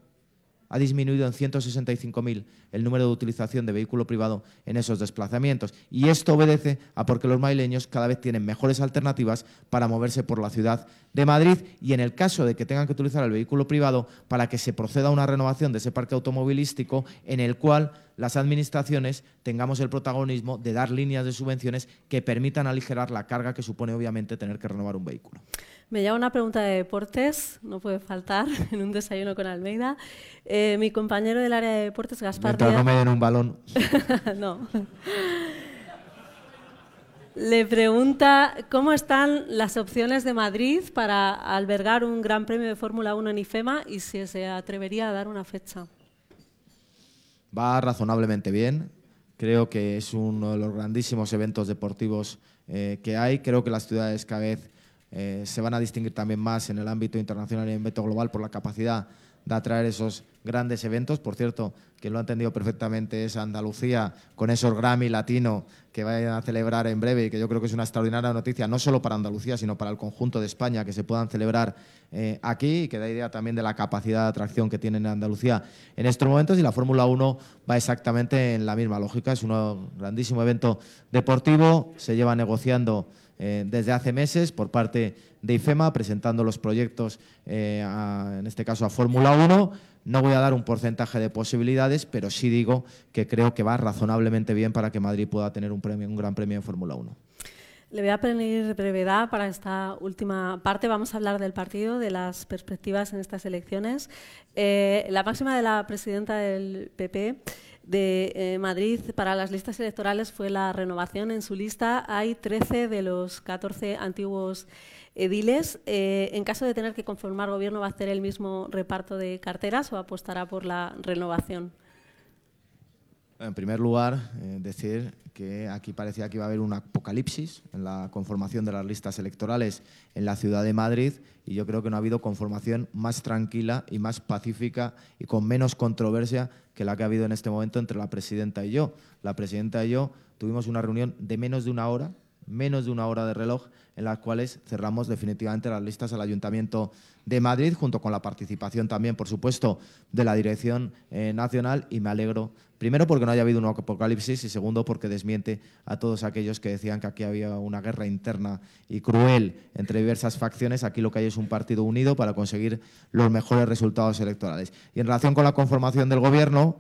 ha disminuido en 165.000 el número de utilización de vehículo privado en esos desplazamientos. Y esto obedece a porque los maileños cada vez tienen mejores alternativas para moverse por la ciudad de Madrid y en el caso de que tengan que utilizar el vehículo privado para que se proceda a una renovación de ese parque automovilístico en el cual las administraciones tengamos el protagonismo de dar líneas de subvenciones que permitan aligerar la carga que supone obviamente tener que renovar un vehículo. Me lleva una pregunta de deportes, no puede faltar, en un desayuno con Almeida. Eh, mi compañero del área de deportes, Gaspar Mientras no me den un balón. no. Le pregunta cómo están las opciones de Madrid para albergar un Gran Premio de Fórmula 1 en IFEMA y si se atrevería a dar una fecha. Va razonablemente bien. Creo que es uno de los grandísimos eventos deportivos eh, que hay. Creo que las ciudades cada vez eh, se van a distinguir también más en el ámbito internacional y en el ámbito global por la capacidad de atraer esos grandes eventos. Por cierto, quien lo ha entendido perfectamente es Andalucía, con esos Grammy Latino que vayan a celebrar en breve y que yo creo que es una extraordinaria noticia, no solo para Andalucía, sino para el conjunto de España, que se puedan celebrar eh, aquí y que da idea también de la capacidad de atracción que tiene Andalucía en estos momentos. Y la Fórmula 1 va exactamente en la misma lógica. Es un grandísimo evento deportivo, se lleva negociando eh, desde hace meses por parte de IFEMA, presentando los proyectos, eh, en este caso a Fórmula 1. No voy a dar un porcentaje de posibilidades, pero sí digo que creo que va razonablemente bien para que Madrid pueda tener un, premio, un gran premio en Fórmula 1. Le voy a pedir brevedad para esta última parte. Vamos a hablar del partido, de las perspectivas en estas elecciones. Eh, la máxima de la presidenta del PP de eh, Madrid para las listas electorales fue la renovación. En su lista hay 13 de los 14 antiguos ediles. Eh, en caso de tener que conformar gobierno, ¿va a hacer el mismo reparto de carteras o apostará por la renovación? En primer lugar, eh, decir que aquí parecía que iba a haber un apocalipsis en la conformación de las listas electorales en la ciudad de Madrid y yo creo que no ha habido conformación más tranquila y más pacífica y con menos controversia que la que ha habido en este momento entre la presidenta y yo. La presidenta y yo tuvimos una reunión de menos de una hora, menos de una hora de reloj, en las cuales cerramos definitivamente las listas al Ayuntamiento de Madrid, junto con la participación también, por supuesto, de la Dirección eh, Nacional y me alegro, primero porque no haya habido un apocalipsis y segundo porque desmiente a todos aquellos que decían que aquí había una guerra interna y cruel entre diversas facciones. Aquí lo que hay es un partido unido para conseguir los mejores resultados electorales. Y en relación con la conformación del Gobierno,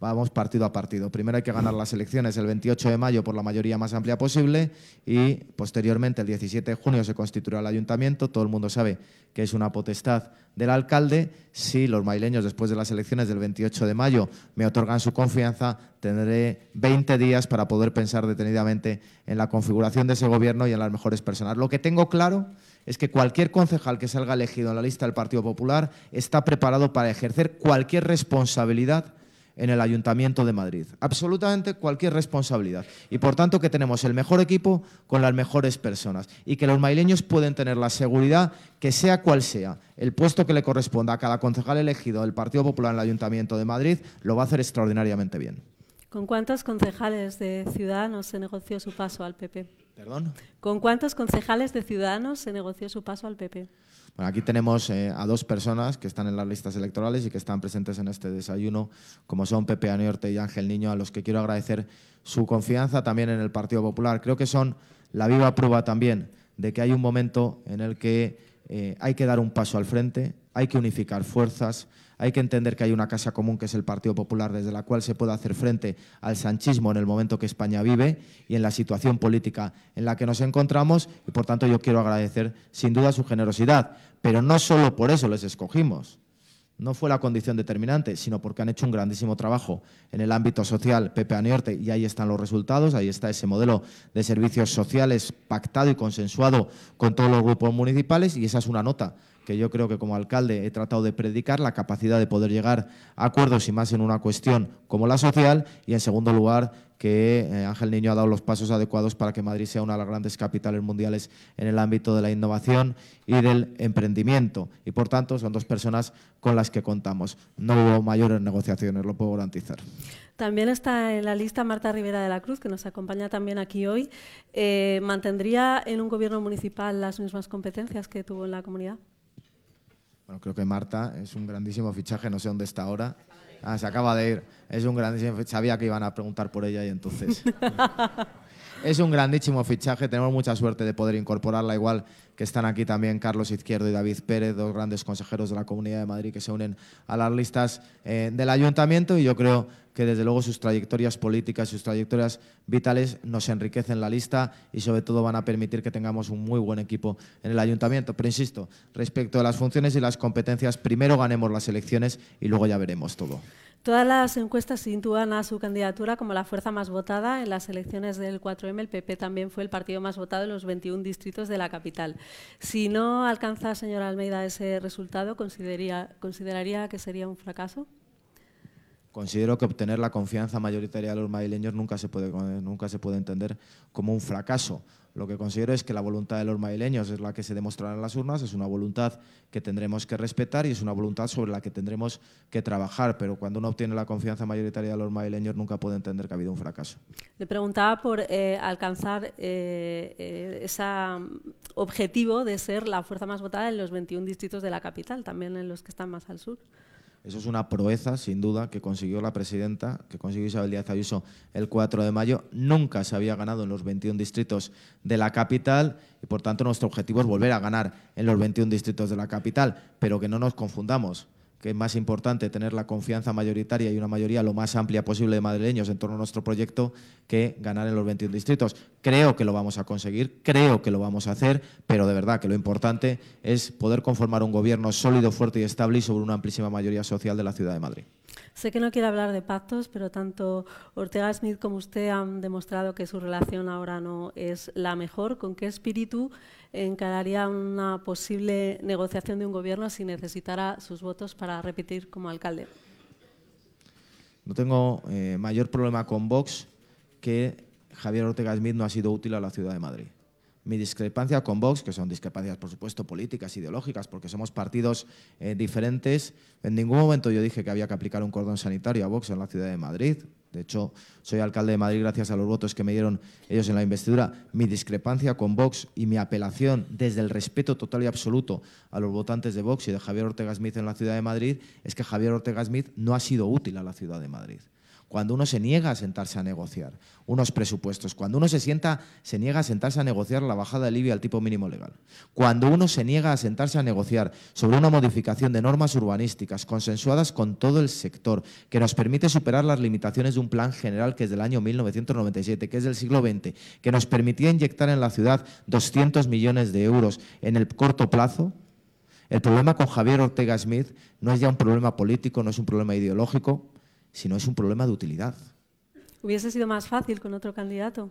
Vamos partido a partido. Primero hay que ganar las elecciones el 28 de mayo por la mayoría más amplia posible y posteriormente el 17 de junio se constituirá el ayuntamiento. Todo el mundo sabe que es una potestad del alcalde. Si los maileños después de las elecciones del 28 de mayo me otorgan su confianza, tendré 20 días para poder pensar detenidamente en la configuración de ese gobierno y en las mejores personas. Lo que tengo claro es que cualquier concejal que salga elegido en la lista del Partido Popular está preparado para ejercer cualquier responsabilidad en el Ayuntamiento de Madrid. Absolutamente cualquier responsabilidad. Y por tanto que tenemos el mejor equipo con las mejores personas y que los maileños pueden tener la seguridad que sea cual sea el puesto que le corresponda a cada concejal elegido del Partido Popular en el Ayuntamiento de Madrid, lo va a hacer extraordinariamente bien. ¿Con cuántos concejales de Ciudadanos se negoció su paso al PP? ¿Perdón? ¿Con cuántos concejales de Ciudadanos se negoció su paso al PP? Aquí tenemos eh, a dos personas que están en las listas electorales y que están presentes en este desayuno, como son Pepe Aniorte y Ángel Niño, a los que quiero agradecer su confianza también en el Partido Popular. Creo que son la viva prueba también de que hay un momento en el que eh, hay que dar un paso al frente, hay que unificar fuerzas, hay que entender que hay una casa común que es el Partido Popular, desde la cual se puede hacer frente al sanchismo en el momento que España vive y en la situación política en la que nos encontramos. Y por tanto, yo quiero agradecer sin duda su generosidad. Pero no solo por eso les escogimos. No fue la condición determinante, sino porque han hecho un grandísimo trabajo en el ámbito social, Pepe Aniorte, y ahí están los resultados, ahí está ese modelo de servicios sociales pactado y consensuado con todos los grupos municipales, y esa es una nota que yo creo que como alcalde he tratado de predicar, la capacidad de poder llegar a acuerdos y más en una cuestión como la social, y en segundo lugar, que eh, Ángel Niño ha dado los pasos adecuados para que Madrid sea una de las grandes capitales mundiales en el ámbito de la innovación y del emprendimiento. Y por tanto, son dos personas con las que contamos. No hubo mayores negociaciones, lo puedo garantizar. También está en la lista Marta Rivera de la Cruz, que nos acompaña también aquí hoy. Eh, ¿Mantendría en un gobierno municipal las mismas competencias que tuvo en la comunidad? Bueno, creo que Marta es un grandísimo fichaje, no sé dónde está ahora. Ah, se acaba de ir. Es un grandísimo fichaje. Sabía que iban a preguntar por ella y entonces. es un grandísimo fichaje. Tenemos mucha suerte de poder incorporarla, igual que están aquí también Carlos Izquierdo y David Pérez, dos grandes consejeros de la Comunidad de Madrid que se unen a las listas eh, del ayuntamiento. Y yo creo que desde luego sus trayectorias políticas, sus trayectorias vitales nos enriquecen la lista y sobre todo van a permitir que tengamos un muy buen equipo en el ayuntamiento. Pero insisto, respecto a las funciones y las competencias, primero ganemos las elecciones y luego ya veremos todo. Todas las encuestas sitúan a su candidatura como la fuerza más votada. En las elecciones del 4M, el PP también fue el partido más votado en los 21 distritos de la capital. Si no alcanza, señora Almeida, ese resultado, ¿consideraría, consideraría que sería un fracaso? Considero que obtener la confianza mayoritaria de los madrileños nunca se puede, nunca se puede entender como un fracaso. Lo que considero es que la voluntad de los madrileños es la que se demostrará en las urnas, es una voluntad que tendremos que respetar y es una voluntad sobre la que tendremos que trabajar, pero cuando uno obtiene la confianza mayoritaria de los madrileños nunca puede entender que ha habido un fracaso. Le preguntaba por eh, alcanzar eh, eh, ese objetivo de ser la fuerza más votada en los 21 distritos de la capital, también en los que están más al sur. Eso es una proeza, sin duda, que consiguió la presidenta, que consiguió Isabel Díaz Ayuso el 4 de mayo. Nunca se había ganado en los 21 distritos de la capital y, por tanto, nuestro objetivo es volver a ganar en los 21 distritos de la capital, pero que no nos confundamos que es más importante tener la confianza mayoritaria y una mayoría lo más amplia posible de madrileños en torno a nuestro proyecto que ganar en los 21 distritos. Creo que lo vamos a conseguir, creo que lo vamos a hacer, pero de verdad que lo importante es poder conformar un gobierno sólido, fuerte y estable sobre una amplísima mayoría social de la ciudad de Madrid. Sé que no quiere hablar de pactos, pero tanto Ortega Smith como usted han demostrado que su relación ahora no es la mejor. ¿Con qué espíritu encararía una posible negociación de un gobierno si necesitara sus votos para repetir como alcalde? No tengo eh, mayor problema con Vox que Javier Ortega Smith no ha sido útil a la ciudad de Madrid. Mi discrepancia con Vox, que son discrepancias, por supuesto, políticas, ideológicas, porque somos partidos eh, diferentes, en ningún momento yo dije que había que aplicar un cordón sanitario a Vox en la ciudad de Madrid. De hecho, soy alcalde de Madrid gracias a los votos que me dieron ellos en la investidura. Mi discrepancia con Vox y mi apelación desde el respeto total y absoluto a los votantes de Vox y de Javier Ortega Smith en la ciudad de Madrid es que Javier Ortega Smith no ha sido útil a la ciudad de Madrid cuando uno se niega a sentarse a negociar unos presupuestos, cuando uno se sienta, se niega a sentarse a negociar la bajada de IBI al tipo mínimo legal, cuando uno se niega a sentarse a negociar sobre una modificación de normas urbanísticas consensuadas con todo el sector, que nos permite superar las limitaciones de un plan general que es del año 1997, que es del siglo XX, que nos permitía inyectar en la ciudad 200 millones de euros en el corto plazo, el problema con Javier Ortega Smith no es ya un problema político, no es un problema ideológico, no es un problema de utilidad. ¿Hubiese sido más fácil con otro candidato?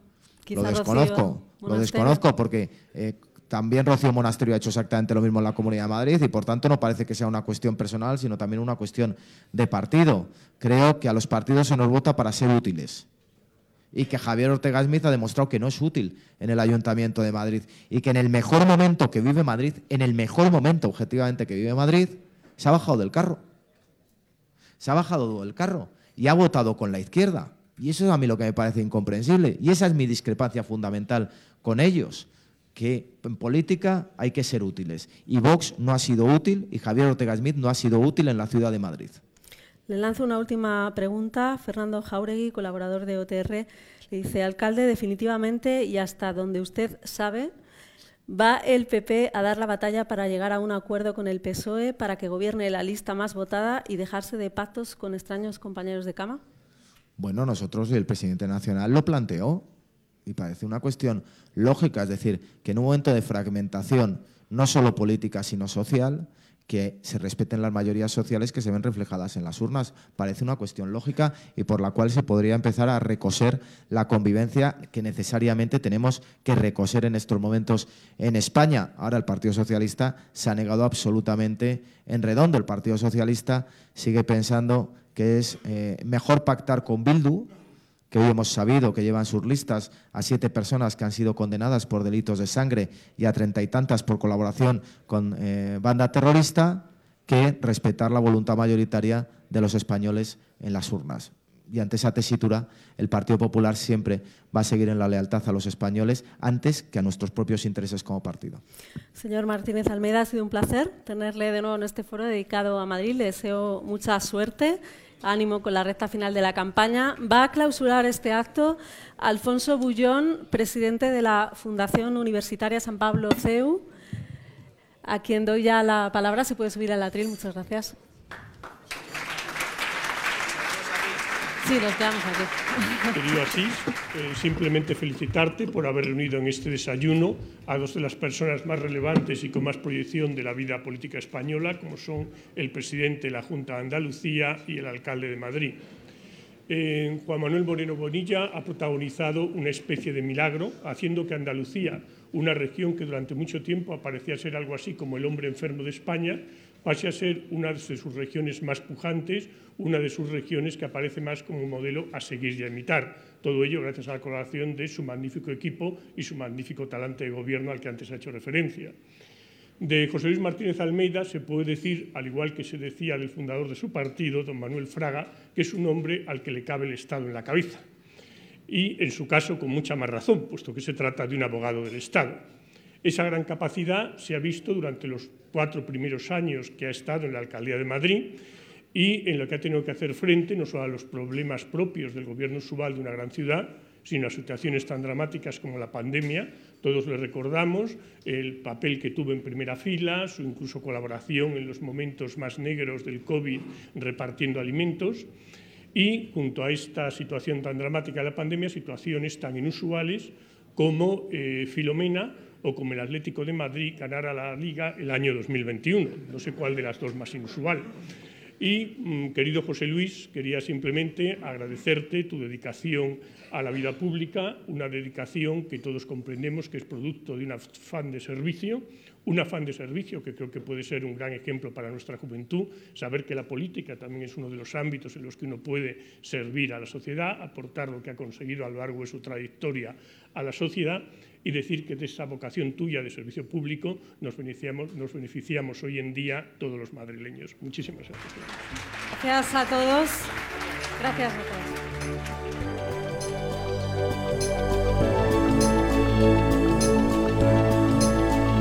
lo desconozco, lo desconozco porque eh, también Rocío Monasterio ha hecho exactamente lo mismo en la Comunidad de Madrid y por tanto no parece que sea una cuestión personal, sino también una cuestión de partido. Creo que a los partidos se nos vota para ser útiles y que Javier Ortega Smith ha demostrado que no es útil en el Ayuntamiento de Madrid y que en el mejor momento que vive Madrid, en el mejor momento objetivamente que vive Madrid, se ha bajado del carro se ha bajado del carro y ha votado con la izquierda. Y eso es a mí lo que me parece incomprensible. Y esa es mi discrepancia fundamental con ellos, que en política hay que ser útiles. Y Vox no ha sido útil y Javier Ortega Smith no ha sido útil en la ciudad de Madrid. Le lanzo una última pregunta. Fernando Jauregui, colaborador de OTR, le dice, alcalde, definitivamente y hasta donde usted sabe, ¿Va el PP a dar la batalla para llegar a un acuerdo con el PSOE para que gobierne la lista más votada y dejarse de pactos con extraños compañeros de cama? Bueno, nosotros, el presidente nacional lo planteó y parece una cuestión lógica, es decir, que en un momento de fragmentación, no solo política, sino social, que se respeten las mayorías sociales que se ven reflejadas en las urnas. Parece una cuestión lógica y por la cual se podría empezar a recoser la convivencia que necesariamente tenemos que recoser en estos momentos en España. Ahora el Partido Socialista se ha negado absolutamente en redondo. El Partido Socialista sigue pensando que es eh, mejor pactar con Bildu, que hoy hemos sabido que llevan sus listas a siete personas que han sido condenadas por delitos de sangre y a treinta y tantas por colaboración con eh, banda terrorista, que respetar la voluntad mayoritaria de los españoles en las urnas. Y ante esa tesitura, el Partido Popular siempre va a seguir en la lealtad a los españoles antes que a nuestros propios intereses como partido. Señor Martínez Almeida, ha sido un placer tenerle de nuevo en este foro dedicado a Madrid. Le deseo mucha suerte ánimo con la recta final de la campaña. Va a clausurar este acto Alfonso Bullón, presidente de la Fundación Universitaria San Pablo CEU, a quien doy ya la palabra. Se puede subir al atril. Muchas gracias. Sí, nos quedamos. Querido Asís, eh, simplemente felicitarte por haber reunido en este desayuno a dos de las personas más relevantes y con más proyección de la vida política española, como son el presidente de la Junta de Andalucía y el alcalde de Madrid. Eh, Juan Manuel Moreno Bonilla ha protagonizado una especie de milagro, haciendo que Andalucía, una región que durante mucho tiempo aparecía ser algo así como el hombre enfermo de España, pase a ser una de sus regiones más pujantes, una de sus regiones que aparece más como un modelo a seguir y a imitar. Todo ello gracias a la colaboración de su magnífico equipo y su magnífico talante de gobierno al que antes ha hecho referencia. De José Luis Martínez Almeida se puede decir, al igual que se decía del fundador de su partido, don Manuel Fraga, que es un hombre al que le cabe el Estado en la cabeza. Y, en su caso, con mucha más razón, puesto que se trata de un abogado del Estado. Esa gran capacidad se ha visto durante los cuatro primeros años que ha estado en la Alcaldía de Madrid y en lo que ha tenido que hacer frente no solo a los problemas propios del gobierno subal de una gran ciudad, sino a situaciones tan dramáticas como la pandemia. Todos le recordamos el papel que tuvo en primera fila, su incluso colaboración en los momentos más negros del COVID repartiendo alimentos. Y junto a esta situación tan dramática de la pandemia, situaciones tan inusuales como eh, Filomena, o como el Atlético de Madrid ganara la Liga el año 2021. No sé cuál de las dos más inusual. Y, mm, querido José Luis, quería simplemente agradecerte tu dedicación a la vida pública, una dedicación que todos comprendemos que es producto de un afán de servicio, un afán de servicio que creo que puede ser un gran ejemplo para nuestra juventud, saber que la política también es uno de los ámbitos en los que uno puede servir a la sociedad, aportar lo que ha conseguido a lo largo de su trayectoria a la sociedad y decir que de esa vocación tuya de servicio público nos beneficiamos, hoy en día todos los madrileños. Muchísimas gracias. Gracias a todos. Gracias a todos.